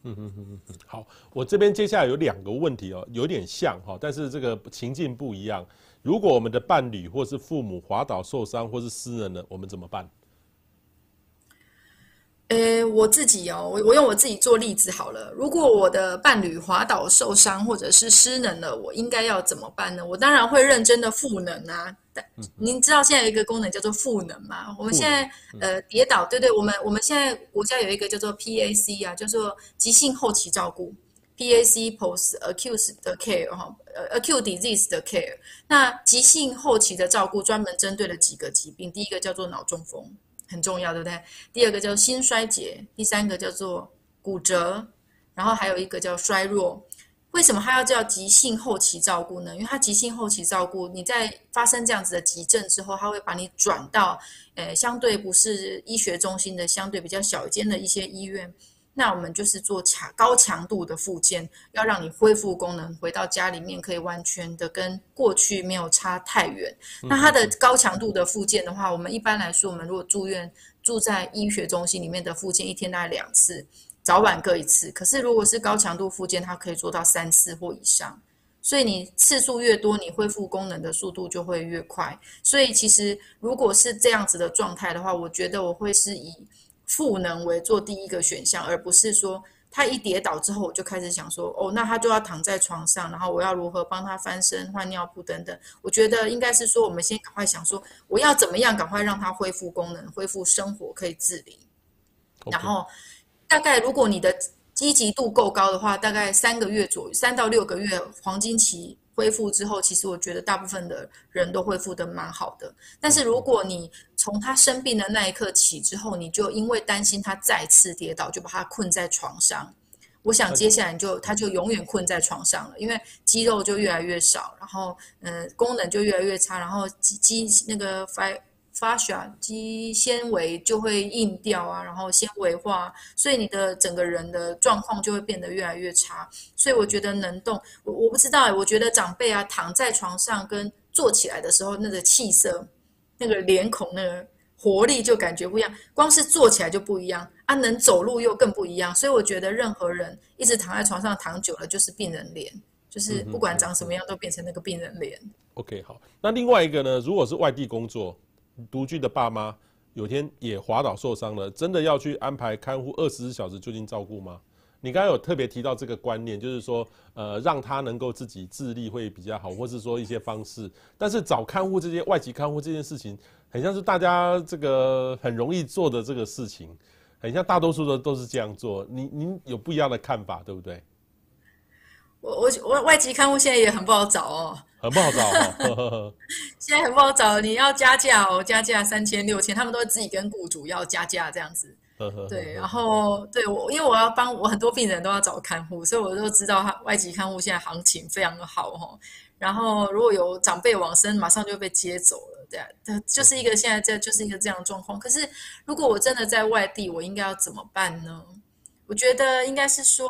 嗯嗯嗯嗯，好，我这边接下来有两个问题哦，有点像哈，但是这个情境不一样。如果我们的伴侣或是父母滑倒受伤或是失能了，我们怎么办？呃，我自己哦，我我用我自己做例子好了。如果我的伴侣滑倒受伤或者是失能了，我应该要怎么办呢？我当然会认真的赋能啊。但您知道现在有一个功能叫做赋能吗？我们现在呃跌倒，对对，我们我们现在国家有一个叫做 PAC 啊，叫做急性后期照顾。PAC Post Acute 的 Care 哈，呃 Acute Disease 的 Care，那急性后期的照顾专门针对了几个疾病，第一个叫做脑中风，很重要，对不对？第二个叫心衰竭，第三个叫做骨折，然后还有一个叫衰弱。为什么它要叫急性后期照顾呢？因为它急性后期照顾，你在发生这样子的急症之后，它会把你转到呃相对不是医学中心的，相对比较小间的一些医院。那我们就是做强高强度的复健，要让你恢复功能，回到家里面可以完全的跟过去没有差太远。那它的高强度的复健的话，我们一般来说，我们如果住院住在医学中心里面的复健，一天大概两次，早晚各一次。可是如果是高强度复健，它可以做到三次或以上。所以你次数越多，你恢复功能的速度就会越快。所以其实如果是这样子的状态的话，我觉得我会是以。赋能为做第一个选项，而不是说他一跌倒之后，我就开始想说，哦，那他就要躺在床上，然后我要如何帮他翻身、换尿布等等。我觉得应该是说，我们先赶快想说，我要怎么样赶快让他恢复功能、恢复生活，可以自理。然后大概如果你的积极度够高的话，大概三个月左右，三到六个月黄金期。恢复之后，其实我觉得大部分的人都恢复的蛮好的。但是如果你从他生病的那一刻起之后，你就因为担心他再次跌倒，就把他困在床上，我想接下来你就他就永远困在床上了，因为肌肉就越来越少，然后嗯、呃、功能就越来越差，然后肌肌那个 fascia 肌纤维就会硬掉啊，然后纤维化，所以你的整个人的状况就会变得越来越差。所以我觉得能动，我我不知道，我觉得长辈啊躺在床上跟坐起来的时候那个气色、那个脸孔、那个活力就感觉不一样，光是坐起来就不一样啊，能走路又更不一样。所以我觉得任何人一直躺在床上躺久了，就是病人脸，就是不管长什么样都变成那个病人脸。OK，好。那另外一个呢，如果是外地工作独居的爸妈，有天也滑倒受伤了，真的要去安排看护二十四小时就近照顾吗？你刚刚有特别提到这个观念，就是说，呃，让他能够自己自立会比较好，或是说一些方式。但是找看护这些外籍看护这件事情，很像是大家这个很容易做的这个事情，很像大多数的都是这样做。您您有不一样的看法，对不对？我我我外籍看护现在也很不好找哦，很不好找哦。现在很不好找，你要加价哦，加价三千六千，他们都会自己跟雇主要加价这样子。对，然后对我，因为我要帮我很多病人都要找看护，所以我就知道他外籍看护现在行情非常的好哈。然后如果有长辈往生，马上就被接走了，对啊，就是一个现在这就是一个这样的状况。可是如果我真的在外地，我应该要怎么办呢？我觉得应该是说，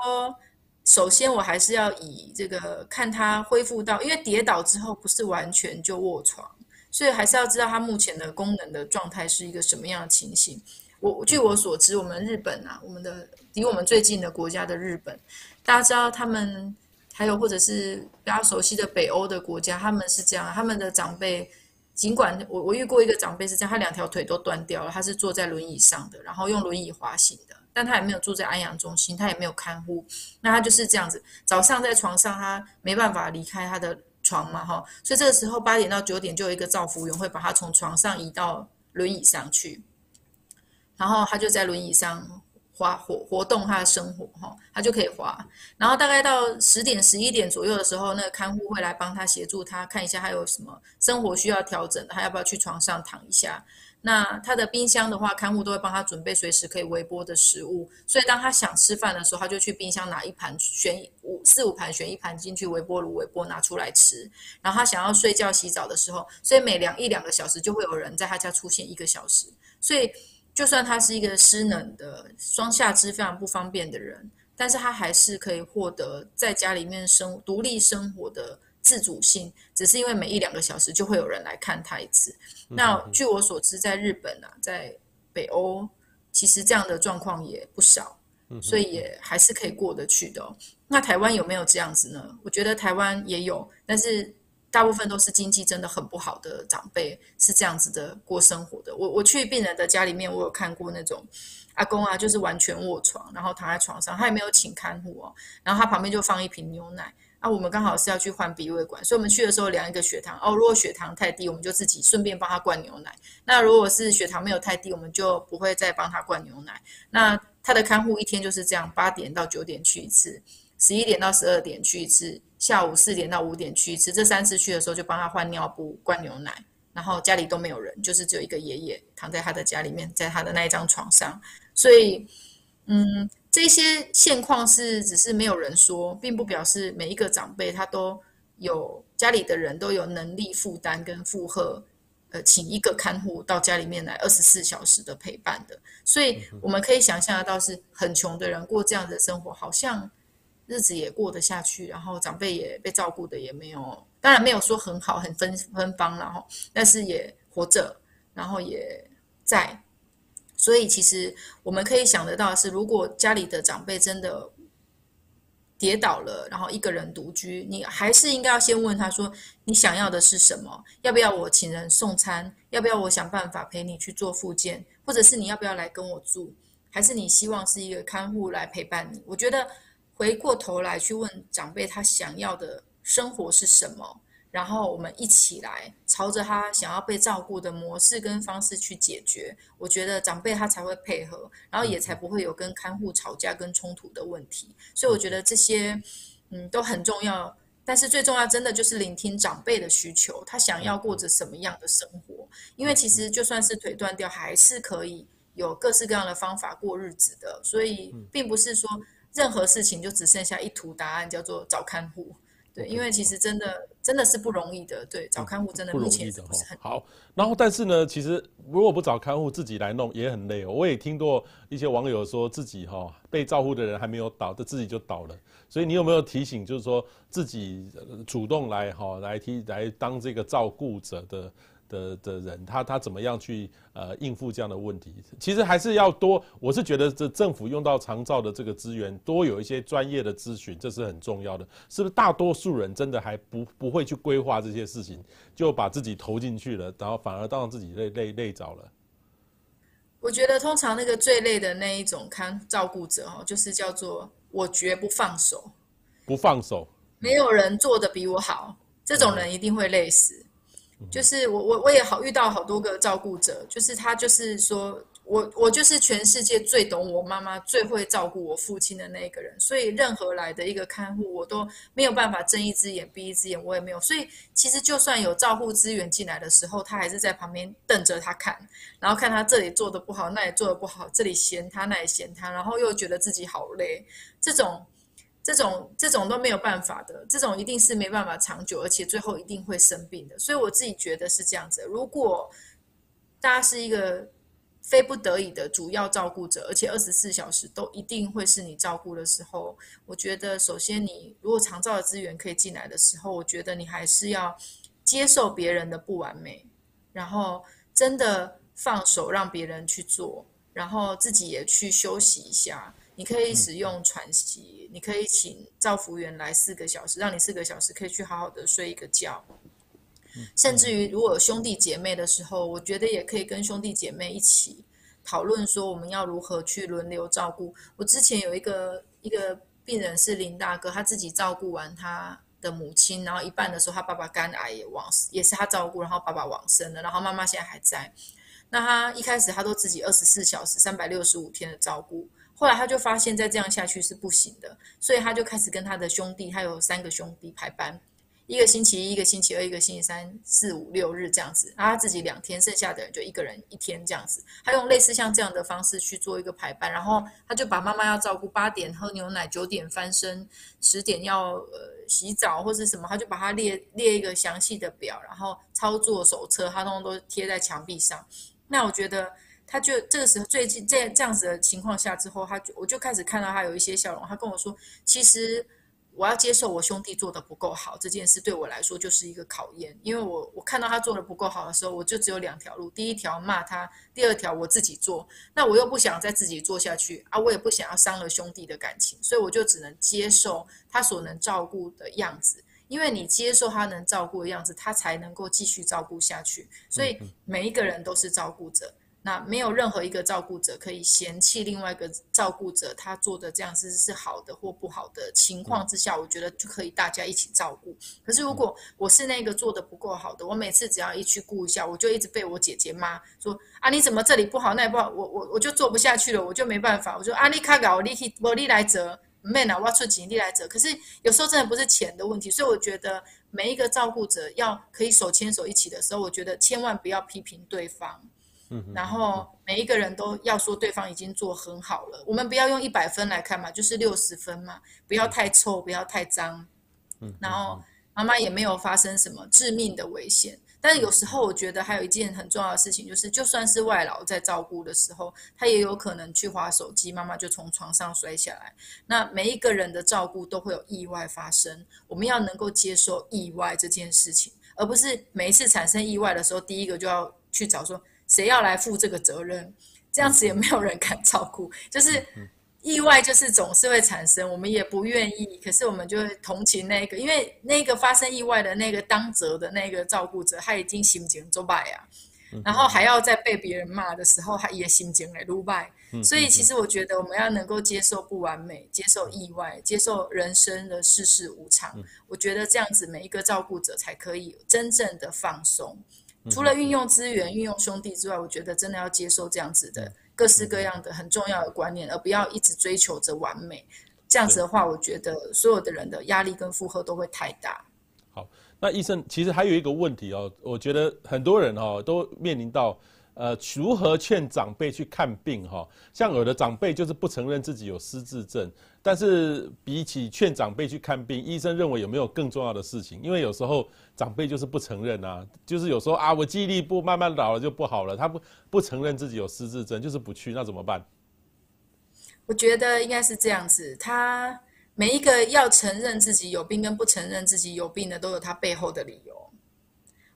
首先我还是要以这个看他恢复到，因为跌倒之后不是完全就卧床，所以还是要知道他目前的功能的状态是一个什么样的情形。我据我所知，我们日本啊，我们的离我们最近的国家的日本，大家知道他们还有或者是比较熟悉的北欧的国家，他们是这样，他们的长辈，尽管我我遇过一个长辈是这样，他两条腿都断掉了，他是坐在轮椅上的，然后用轮椅滑行的，但他也没有住在安养中心，他也没有看护，那他就是这样子，早上在床上他没办法离开他的床嘛，哈，所以这个时候八点到九点就有一个照服员会把他从床上移到轮椅上去。然后他就在轮椅上滑活活动他的生活哈，他就可以滑。然后大概到十点十一点左右的时候，那个看护会来帮他协助他看一下他有什么生活需要调整的，他要不要去床上躺一下。那他的冰箱的话，看护都会帮他准备随时可以微波的食物。所以当他想吃饭的时候，他就去冰箱拿一盘，选五四五盘选一盘进去微波炉微波拿出来吃。然后他想要睡觉洗澡的时候，所以每两一两个小时就会有人在他家出现一个小时，所以。就算他是一个失能的双下肢非常不方便的人，但是他还是可以获得在家里面生独立生活的自主性，只是因为每一两个小时就会有人来看他一次。那据我所知，在日本啊，在北欧，其实这样的状况也不少，所以也还是可以过得去的哦。那台湾有没有这样子呢？我觉得台湾也有，但是。大部分都是经济真的很不好的长辈是这样子的过生活的。我我去病人的家里面，我有看过那种阿公啊，就是完全卧床，然后躺在床上，他也没有请看护哦。然后他旁边就放一瓶牛奶。啊，我们刚好是要去换鼻胃管，所以我们去的时候量一个血糖。哦，如果血糖太低，我们就自己顺便帮他灌牛奶。那如果是血糖没有太低，我们就不会再帮他灌牛奶。那他的看护一天就是这样，八点到九点去一次，十一点到十二点去一次。下午四点到五点去一次，这三次去的时候就帮他换尿布、灌牛奶，然后家里都没有人，就是只有一个爷爷躺在他的家里面，在他的那一张床上。所以，嗯，这些现况是只是没有人说，并不表示每一个长辈他都有家里的人都有能力负担跟负荷，呃，请一个看护到家里面来二十四小时的陪伴的。所以我们可以想象得到，是很穷的人过这样的生活，好像。日子也过得下去，然后长辈也被照顾的也没有，当然没有说很好很芬芬芳，然后但是也活着，然后也在，所以其实我们可以想得到是，如果家里的长辈真的跌倒了，然后一个人独居，你还是应该要先问他说，你想要的是什么？要不要我请人送餐？要不要我想办法陪你去做复健？或者是你要不要来跟我住？还是你希望是一个看护来陪伴你？我觉得。回过头来去问长辈，他想要的生活是什么？然后我们一起来朝着他想要被照顾的模式跟方式去解决。我觉得长辈他才会配合，然后也才不会有跟看护吵架跟冲突的问题。所以我觉得这些嗯都很重要。但是最重要真的就是聆听长辈的需求，他想要过着什么样的生活？因为其实就算是腿断掉，还是可以有各式各样的方法过日子的。所以并不是说。任何事情就只剩下一图答案，叫做找看护。对，因为其实真的真的是不容易的。对，找看护真的目前不是很好。然后，但是呢，其实如果不找看护，自己来弄也很累哦。我也听过一些网友说自己哈被照顾的人还没有倒，他自己就倒了。所以你有没有提醒，就是说自己主动来哈来替来当这个照顾者的的的人，他他怎么样去呃应付这样的问题？其实还是要多，我是觉得这政府用到长照的这个资源，多有一些专业的咨询，这是很重要的。是不是大多数人真的还不不会去规划这些事情，就把自己投进去了，然后反而让自己累累累着了？我觉得通常那个最累的那一种看照顾者哦，就是叫做我绝不放手，不放手，没有人做的比我好，这种人一定会累死。就是我我我也好遇到好多个照顾者，就是他就是说我我就是全世界最懂我妈妈、最会照顾我父亲的那个人，所以任何来的一个看护，我都没有办法睁一只眼闭一只眼，我也没有。所以其实就算有照护资源进来的时候，他还是在旁边瞪着他看，然后看他这里做的不好，那里做的不好，这里嫌他，那里嫌他，然后又觉得自己好累，这种。这种这种都没有办法的，这种一定是没办法长久，而且最后一定会生病的。所以我自己觉得是这样子。如果大家是一个非不得已的主要照顾者，而且二十四小时都一定会是你照顾的时候，我觉得首先你如果长照的资源可以进来的时候，我觉得你还是要接受别人的不完美，然后真的放手让别人去做，然后自己也去休息一下。你可以使用喘息，嗯、你可以请照服员来四个小时，让你四个小时可以去好好的睡一个觉。嗯、甚至于如果有兄弟姐妹的时候，我觉得也可以跟兄弟姐妹一起讨论说我们要如何去轮流照顾。我之前有一个一个病人是林大哥，他自己照顾完他的母亲，然后一半的时候他爸爸肝癌也往也是他照顾，然后爸爸往生了，然后妈妈现在还在。那他一开始他都自己二十四小时三百六十五天的照顾。后来他就发现，再这样下去是不行的，所以他就开始跟他的兄弟，他有三个兄弟排班，一个星期一，一个星期二，一个星期三，四五六日这样子，然后他自己两天，剩下的人就一个人一天这样子。他用类似像这样的方式去做一个排班，然后他就把妈妈要照顾八点喝牛奶，九点翻身，十点要呃洗澡或是什么，他就把它列列一个详细的表，然后操作手册，他通通都贴在墙壁上。那我觉得。他就这个时候最近在这样子的情况下之后，他就我就开始看到他有一些笑容。他跟我说：“其实我要接受我兄弟做的不够好这件事，对我来说就是一个考验。因为我我看到他做的不够好的时候，我就只有两条路：第一条骂他，第二条我自己做。那我又不想再自己做下去啊，我也不想要伤了兄弟的感情，所以我就只能接受他所能照顾的样子。因为你接受他能照顾的样子，他才能够继续照顾下去。所以每一个人都是照顾者。”那没有任何一个照顾者可以嫌弃另外一个照顾者他做的这样子是好的或不好的情况之下，我觉得就可以大家一起照顾。可是如果我是那个做的不够好的，我每次只要一去顾一下，我就一直被我姐姐骂说啊，你怎么这里不好那里不好，我我我就做不下去了，我就没办法。我就啊，你卡搞，你去我你来折，没呐，我要出钱你来折。可是有时候真的不是钱的问题，所以我觉得每一个照顾者要可以手牵手一起的时候，我觉得千万不要批评对方。然后每一个人都要说对方已经做很好了，我们不要用一百分来看嘛，就是六十分嘛，不要太臭，不要太脏。嗯然后妈妈也没有发生什么致命的危险，但是有时候我觉得还有一件很重要的事情，就是就算是外劳在照顾的时候，他也有可能去划手机，妈妈就从床上摔下来。那每一个人的照顾都会有意外发生，我们要能够接受意外这件事情，而不是每一次产生意外的时候，第一个就要去找说。谁要来负这个责任？这样子也没有人敢照顾。就是意外，就是总是会产生，我们也不愿意。可是我们就会同情那个，因为那个发生意外的那个当责的那个照顾者，他已经心情走败啊，然后还要在被别人骂的时候，他也心情来路败。所以其实我觉得，我们要能够接受不完美，接受意外，接受人生的世事无常。我觉得这样子，每一个照顾者才可以真正的放松。除了运用资源、运用兄弟之外，我觉得真的要接受这样子的各式各样的很重要的观念，而不要一直追求着完美。这样子的话，我觉得所有的人的压力跟负荷都会太大。好，那医生其实还有一个问题哦，我觉得很多人哦都面临到。呃，如何劝长辈去看病？哈，像有的长辈就是不承认自己有失智症，但是比起劝长辈去看病，医生认为有没有更重要的事情？因为有时候长辈就是不承认啊，就是有时候啊，我记忆力不慢慢老了就不好了，他不不承认自己有失智症，就是不去，那怎么办？我觉得应该是这样子，他每一个要承认自己有病跟不承认自己有病的，都有他背后的理由。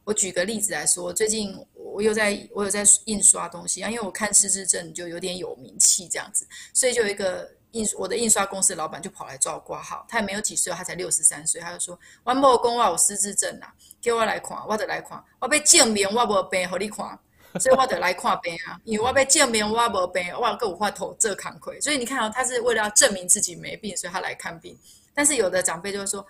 我举个例子来说，最近我又在我有在印刷东西啊，因为我看失智症就有点有名气这样子，所以就有一个印我的印刷公司老板就跑来找我挂号，他也没有几岁，他才六十三岁，他就说：“我某公我有失智症啊，给我来看，我得来看，我被证明我无病，给你看。”所以我得来看病啊，因为我被证明我没病，我要跟我话头这扛亏。所以你看到、哦、他是为了要证明自己没病，所以他来看病。但是有的长辈就会说，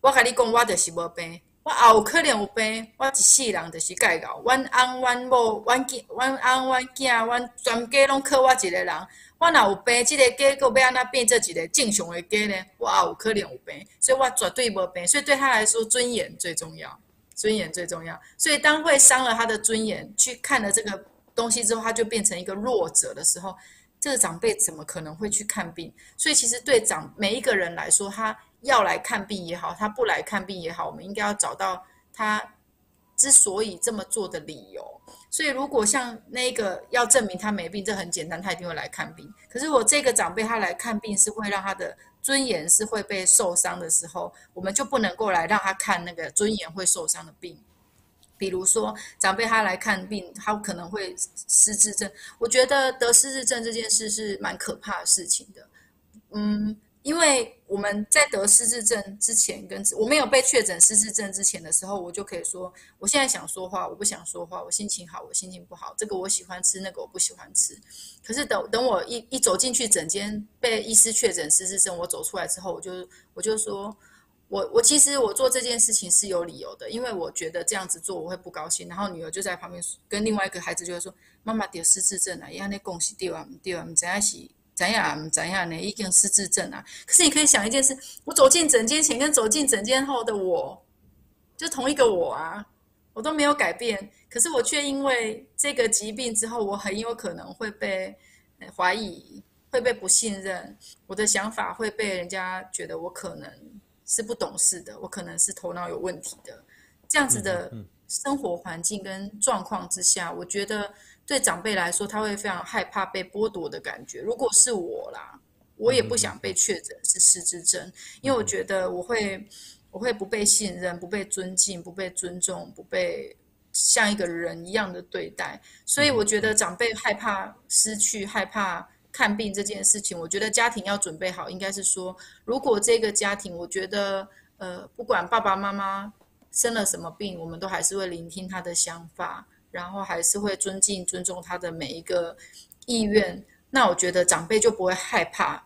我跟你讲，我就是没病，我也有可能有病，我一世人就是介搞。阮翁、阮某、阮囝、阮翁、阮囝、阮全家拢靠我一个人。我若有病，这个家佫要安怎变做一个正常的家呢？我也有可能有病，所以我绝对无病。所以对他来说，尊严最重要。尊严最重要，所以当会伤了他的尊严，去看了这个东西之后，他就变成一个弱者的时候，这个长辈怎么可能会去看病？所以其实对长每一个人来说，他要来看病也好，他不来看病也好，我们应该要找到他之所以这么做的理由。所以如果像那个要证明他没病，这很简单，他一定会来看病。可是我这个长辈他来看病是会让他的。尊严是会被受伤的时候，我们就不能够来让他看那个尊严会受伤的病。比如说，长辈他来看病，他可能会失智症。我觉得得失智症这件事是蛮可怕的事情的。嗯。因为我们在得失智症之前，跟我没有被确诊失智症之前的时候，我就可以说，我现在想说话，我不想说话，我心情好，我心情不好，这个我喜欢吃，那个我不喜欢吃。可是等等我一一走进去诊间，被医师确诊失智症，我走出来之后，我就我就说，我我其实我做这件事情是有理由的，因为我觉得这样子做我会不高兴。然后女儿就在旁边跟另外一个孩子就会说，妈妈得失智症了，因为那恭喜对啊，对啊，怎样是？怎样怎样呢？已经失智症啊！可是你可以想一件事：我走进诊间前跟走进诊间后的我，就同一个我啊，我都没有改变。可是我却因为这个疾病之后，我很有可能会被怀疑，会被不信任，我的想法会被人家觉得我可能是不懂事的，我可能是头脑有问题的。这样子的生活环境跟状况之下，我觉得。对长辈来说，他会非常害怕被剥夺的感觉。如果是我啦，我也不想被确诊是失智症，因为我觉得我会，我会不被信任、不被尊敬、不被尊重、不被像一个人一样的对待。所以我觉得长辈害怕失去、害怕看病这件事情，我觉得家庭要准备好，应该是说，如果这个家庭，我觉得，呃，不管爸爸妈妈生了什么病，我们都还是会聆听他的想法。然后还是会尊敬、尊重他的每一个意愿。那我觉得长辈就不会害怕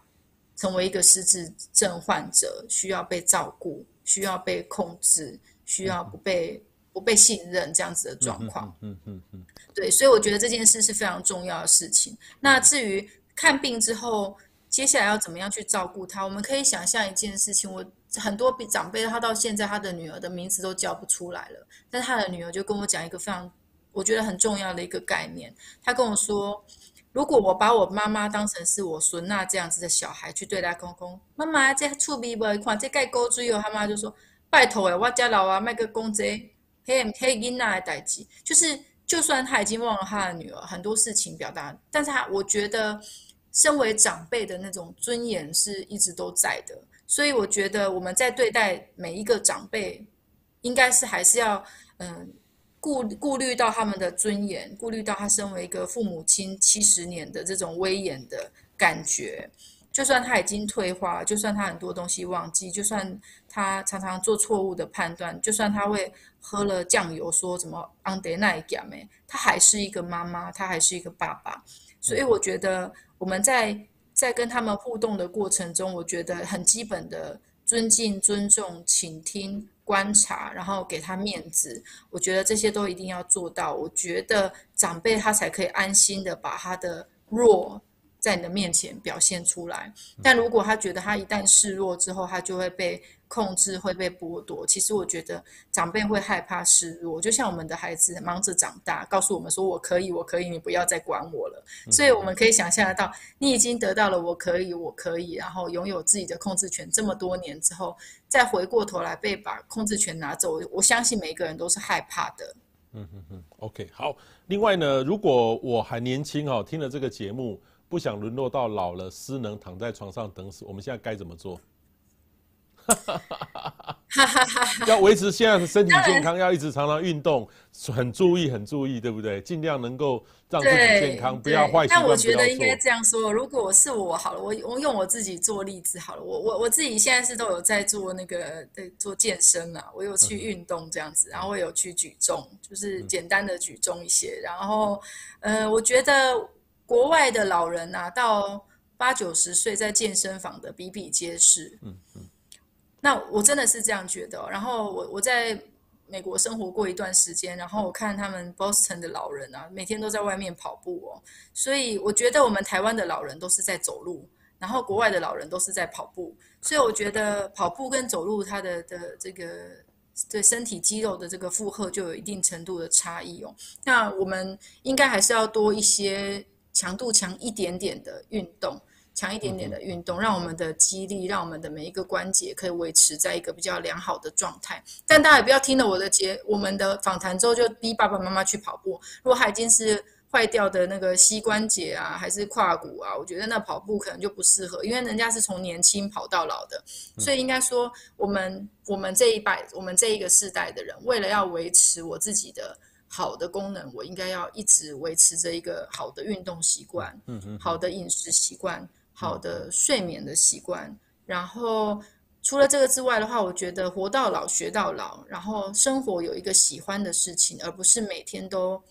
成为一个失智症患者，需要被照顾，需要被控制，需要不被不被信任这样子的状况。嗯嗯嗯。对，所以我觉得这件事是非常重要的事情。那至于看病之后，接下来要怎么样去照顾他，我们可以想象一件事情。我很多长辈他到现在他的女儿的名字都叫不出来了，但他的女儿就跟我讲一个非常。我觉得很重要的一个概念，他跟我说，如果我把我妈妈当成是我孙娜这样子的小孩去对待公公，妈妈这厝边不？看这盖沟水哦，他妈就说拜托诶，我家老啊卖个公仔，嘿嘿囡仔的代志，就是就算他已经忘了他的女儿很多事情表达，但是他我觉得身为长辈的那种尊严是一直都在的，所以我觉得我们在对待每一个长辈，应该是还是要嗯。顾顾虑到他们的尊严，顾虑到他身为一个父母亲七十年的这种威严的感觉，就算他已经退化，就算他很多东西忘记，就算他常常做错误的判断，就算他会喝了酱油说什么安德奈讲没，他还是一个妈妈，他还是一个爸爸。所以我觉得我们在在跟他们互动的过程中，我觉得很基本的尊敬、尊重、倾听。观察，然后给他面子，我觉得这些都一定要做到。我觉得长辈他才可以安心的把他的弱在你的面前表现出来。但如果他觉得他一旦示弱之后，他就会被控制，会被剥夺。其实我觉得长辈会害怕示弱，就像我们的孩子忙着长大，告诉我们说：“我可以，我可以，你不要再管我了。”所以我们可以想象得到，你已经得到了“我可以，我可以”，然后拥有自己的控制权这么多年之后，再回过头来被把控制权拿走，我相信每一个人都是害怕的。嗯嗯嗯，OK，好。另外呢，如果我还年轻哦，听了这个节目。不想沦落到老了失能躺在床上等死，我们现在该怎么做？要维持现在的身体健康，要一直常常运动，很注意，很注意，对不对？尽量能够让自己健康，不要坏习惯。但我觉得应该这样说：如果是我好了，我我用我自己做例子好了。我我我自己现在是都有在做那个对做健身啊，我有去运动这样子，然后我有去举重，就是简单的举重一些。然后呃，我觉得国外的老人啊，到八九十岁在健身房的比比皆是。嗯嗯。那我真的是这样觉得哦。然后我我在美国生活过一段时间，然后我看他们 Boston 的老人啊，每天都在外面跑步哦。所以我觉得我们台湾的老人都是在走路，然后国外的老人都是在跑步。所以我觉得跑步跟走路，它的的这个对身体肌肉的这个负荷就有一定程度的差异哦。那我们应该还是要多一些强度强一点点的运动。强一点点的运动，让我们的肌力，让我们的每一个关节可以维持在一个比较良好的状态。但大家也不要听了我的节，我们的访谈之后就逼爸爸妈妈去跑步。如果他已经是坏掉的那个膝关节啊，还是胯骨啊，我觉得那跑步可能就不适合，因为人家是从年轻跑到老的。所以应该说，我们我们这一代，我们这一个世代的人，为了要维持我自己的好的功能，我应该要一直维持着一个好的运动习惯，嗯嗯，好的饮食习惯。好的睡眠的习惯，然后除了这个之外的话，我觉得活到老学到老，然后生活有一个喜欢的事情，而不是每天都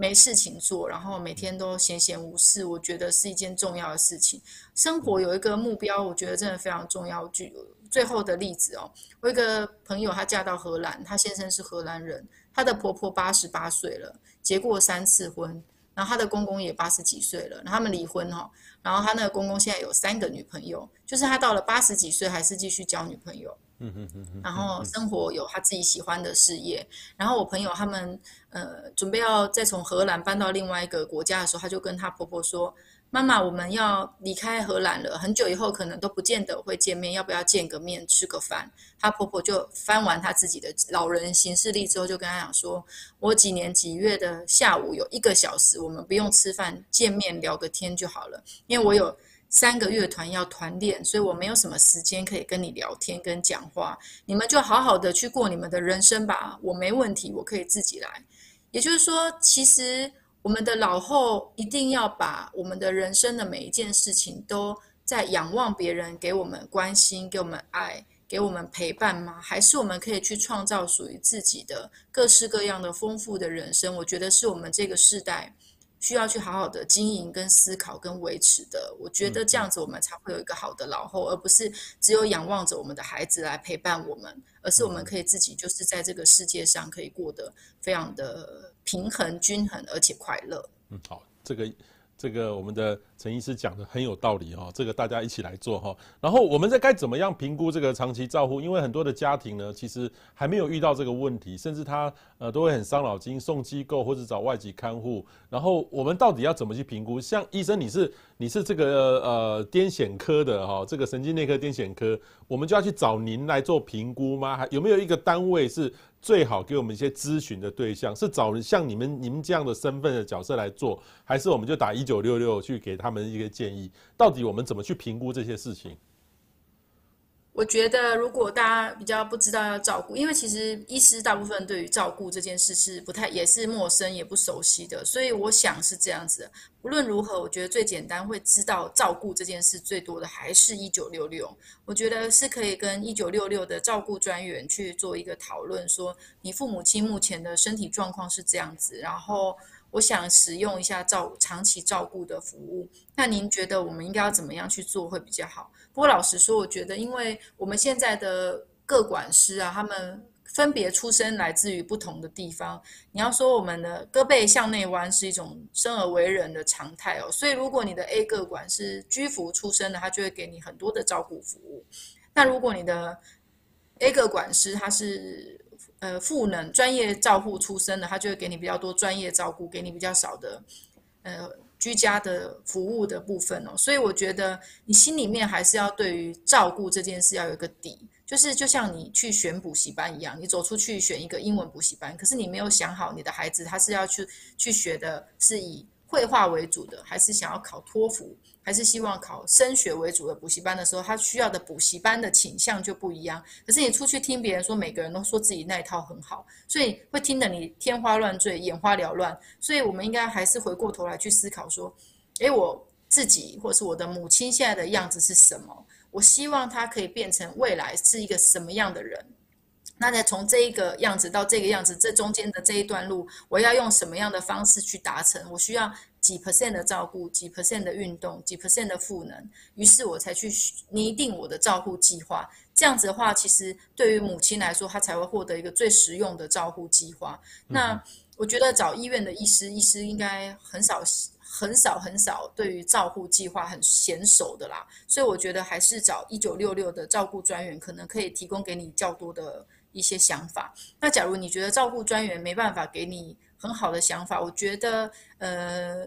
没事情做，然后每天都闲闲无事，我觉得是一件重要的事情。生活有一个目标，我觉得真的非常重要。举最后的例子哦，我一个朋友她嫁到荷兰，她先生是荷兰人，她的婆婆八十八岁了，结过三次婚。然后他的公公也八十几岁了，然后他们离婚哈，然后他那个公公现在有三个女朋友，就是他到了八十几岁还是继续交女朋友，嗯嗯嗯，然后生活有他自己喜欢的事业，然后我朋友他们呃准备要再从荷兰搬到另外一个国家的时候，他就跟他婆婆说。妈妈，我们要离开荷兰了，很久以后可能都不见得会见面，要不要见个面吃个饭？她婆婆就翻完她自己的老人行事历之后，就跟她讲说：“我几年几月的下午有一个小时，我们不用吃饭，见面聊个天就好了。因为我有三个乐团要团练，所以我没有什么时间可以跟你聊天跟讲话。你们就好好的去过你们的人生吧，我没问题，我可以自己来。也就是说，其实。我们的老后一定要把我们的人生的每一件事情都在仰望别人给我们关心、给我们爱、给我们陪伴吗？还是我们可以去创造属于自己的各式各样的丰富的人生？我觉得是我们这个世代需要去好好的经营、跟思考、跟维持的。我觉得这样子我们才会有一个好的老后，而不是只有仰望着我们的孩子来陪伴我们，而是我们可以自己就是在这个世界上可以过得非常的。平衡、均衡，而且快乐。嗯，好，这个这个我们的陈医师讲的很有道理哈，这个大家一起来做哈。然后我们在该怎么样评估这个长期照护？因为很多的家庭呢，其实还没有遇到这个问题，甚至他呃都会很伤脑筋，送机构或者找外籍看护。然后我们到底要怎么去评估？像医生，你是你是这个呃癫痫科的哈，这个神经内科癫痫科，我们就要去找您来做评估吗？还有没有一个单位是？最好给我们一些咨询的对象，是找像你们你们这样的身份的角色来做，还是我们就打一九六六去给他们一个建议？到底我们怎么去评估这些事情？我觉得，如果大家比较不知道要照顾，因为其实医师大部分对于照顾这件事是不太，也是陌生也不熟悉的，所以我想是这样子。无论如何，我觉得最简单会知道照顾这件事最多的还是一九六六。我觉得是可以跟一九六六的照顾专员去做一个讨论，说你父母亲目前的身体状况是这样子，然后。我想使用一下照长期照顾的服务，那您觉得我们应该要怎么样去做会比较好？不过老实说，我觉得，因为我们现在的各管师啊，他们分别出生来自于不同的地方。你要说我们的胳膊向内弯是一种生而为人的常态哦，所以如果你的 A 个管是居服出身的，他就会给你很多的照顾服务。那如果你的 A 个管师他是呃，赋能专业照护出身的，他就会给你比较多专业照顾，给你比较少的呃居家的服务的部分哦。所以我觉得你心里面还是要对于照顾这件事要有一个底，就是就像你去选补习班一样，你走出去选一个英文补习班，可是你没有想好你的孩子他是要去去学的是以绘画为主的，还是想要考托福，还是希望考升学为主的补习班的时候，他需要的补习班的倾向就不一样。可是你出去听别人说，每个人都说自己那一套很好，所以会听得你天花乱坠、眼花缭乱。所以我们应该还是回过头来去思考说，诶，我自己或是我的母亲现在的样子是什么？我希望他可以变成未来是一个什么样的人？那再从这一个样子到这个样子，这中间的这一段路，我要用什么样的方式去达成？我需要几 percent 的照顾，几 percent 的运动，几 percent 的赋能，于是我才去拟定我的照护计划。这样子的话，其实对于母亲来说，她才会获得一个最实用的照护计划。那我觉得找医院的医师，医师应该很少。很少很少，对于照护计划很娴熟的啦，所以我觉得还是找一九六六的照顾专员，可能可以提供给你较多的一些想法。那假如你觉得照顾专员没办法给你很好的想法，我觉得，呃，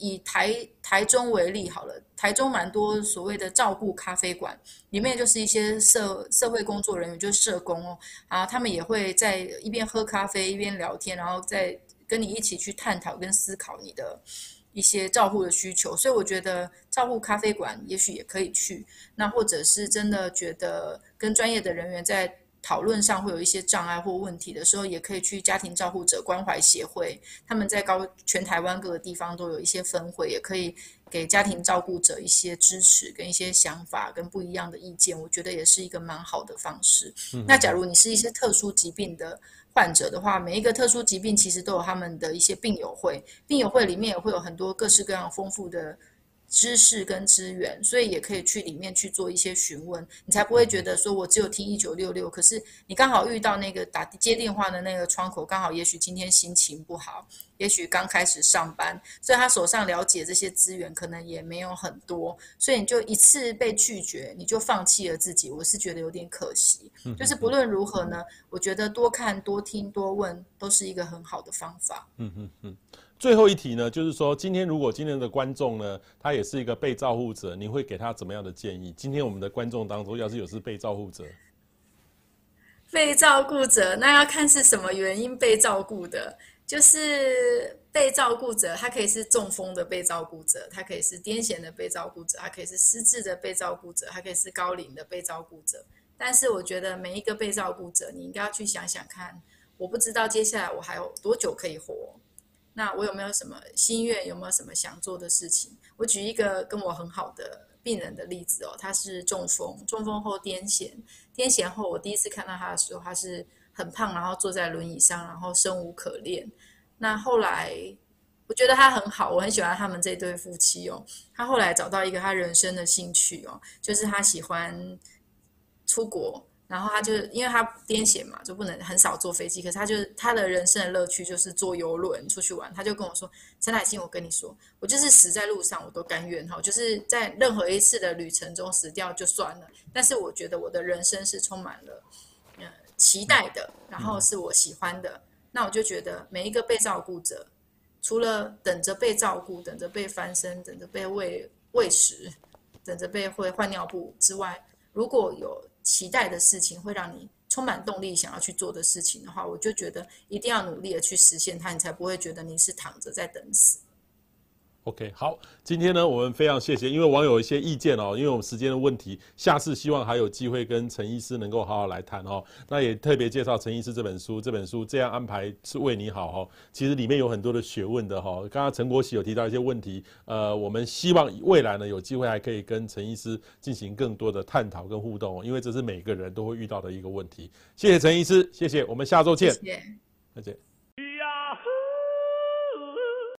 以台台中为例好了，台中蛮多所谓的照顾咖啡馆，里面就是一些社社会工作人员，就是社工哦，啊，他们也会在一边喝咖啡一边聊天，然后再跟你一起去探讨跟思考你的。一些照护的需求，所以我觉得照护咖啡馆也许也可以去。那或者是真的觉得跟专业的人员在讨论上会有一些障碍或问题的时候，也可以去家庭照护者关怀协会。他们在高全台湾各个地方都有一些分会，也可以给家庭照顾者一些支持跟一些想法跟不一样的意见。我觉得也是一个蛮好的方式。嗯。那假如你是一些特殊疾病的。患者的话，每一个特殊疾病其实都有他们的一些病友会，病友会里面也会有很多各式各样丰富的知识跟资源，所以也可以去里面去做一些询问，你才不会觉得说我只有听一九六六，可是你刚好遇到那个打接电话的那个窗口，刚好也许今天心情不好，也许刚开始上班，所以他手上了解这些资源可能也没有很多，所以你就一次被拒绝，你就放弃了自己，我是觉得有点可惜。就是不论如何呢，我觉得多看、多听、多问都是一个很好的方法。嗯嗯嗯。最后一题呢，就是说，今天如果今天的观众呢，他也是一个被照护者，你会给他怎么样的建议？今天我们的观众当中，要是有是被照护者，被照顾者，那要看是什么原因被照顾的。就是被照顾者，他可以是中风的被照顾者，他可以是癫痫的被照顾者，他可以是失智的被照顾者，他可以是高龄的被照顾者。但是我觉得每一个被照顾者，你应该要去想想看，我不知道接下来我还有多久可以活。那我有没有什么心愿？有没有什么想做的事情？我举一个跟我很好的病人的例子哦，他是中风，中风后癫痫，癫痫后我第一次看到他的时候，他是很胖，然后坐在轮椅上，然后生无可恋。那后来我觉得他很好，我很喜欢他们这对夫妻哦。他后来找到一个他人生的兴趣哦，就是他喜欢出国。然后他就因为他癫痫嘛，就不能很少坐飞机。可是他就是他的人生的乐趣就是坐游轮出去玩。他就跟我说：“陈乃馨，我跟你说，我就是死在路上我都甘愿哈，就是在任何一次的旅程中死掉就算了。但是我觉得我的人生是充满了嗯期待的，然后是我喜欢的。那我就觉得每一个被照顾者，除了等着被照顾、等着被翻身、等着被喂喂食、等着被会换尿布之外，如果有。期待的事情会让你充满动力，想要去做的事情的话，我就觉得一定要努力的去实现它，你才不会觉得你是躺着在等死。OK，好，今天呢，我们非常谢谢，因为网友一些意见哦，因为我们时间的问题，下次希望还有机会跟陈医师能够好好来谈哦。那也特别介绍陈医师这本书，这本书这样安排是为你好哦。其实里面有很多的学问的哈。刚刚陈国喜有提到一些问题，呃，我们希望未来呢有机会还可以跟陈医师进行更多的探讨跟互动，因为这是每个人都会遇到的一个问题。谢谢陈医师，谢谢，我们下周见。谢谢，再见。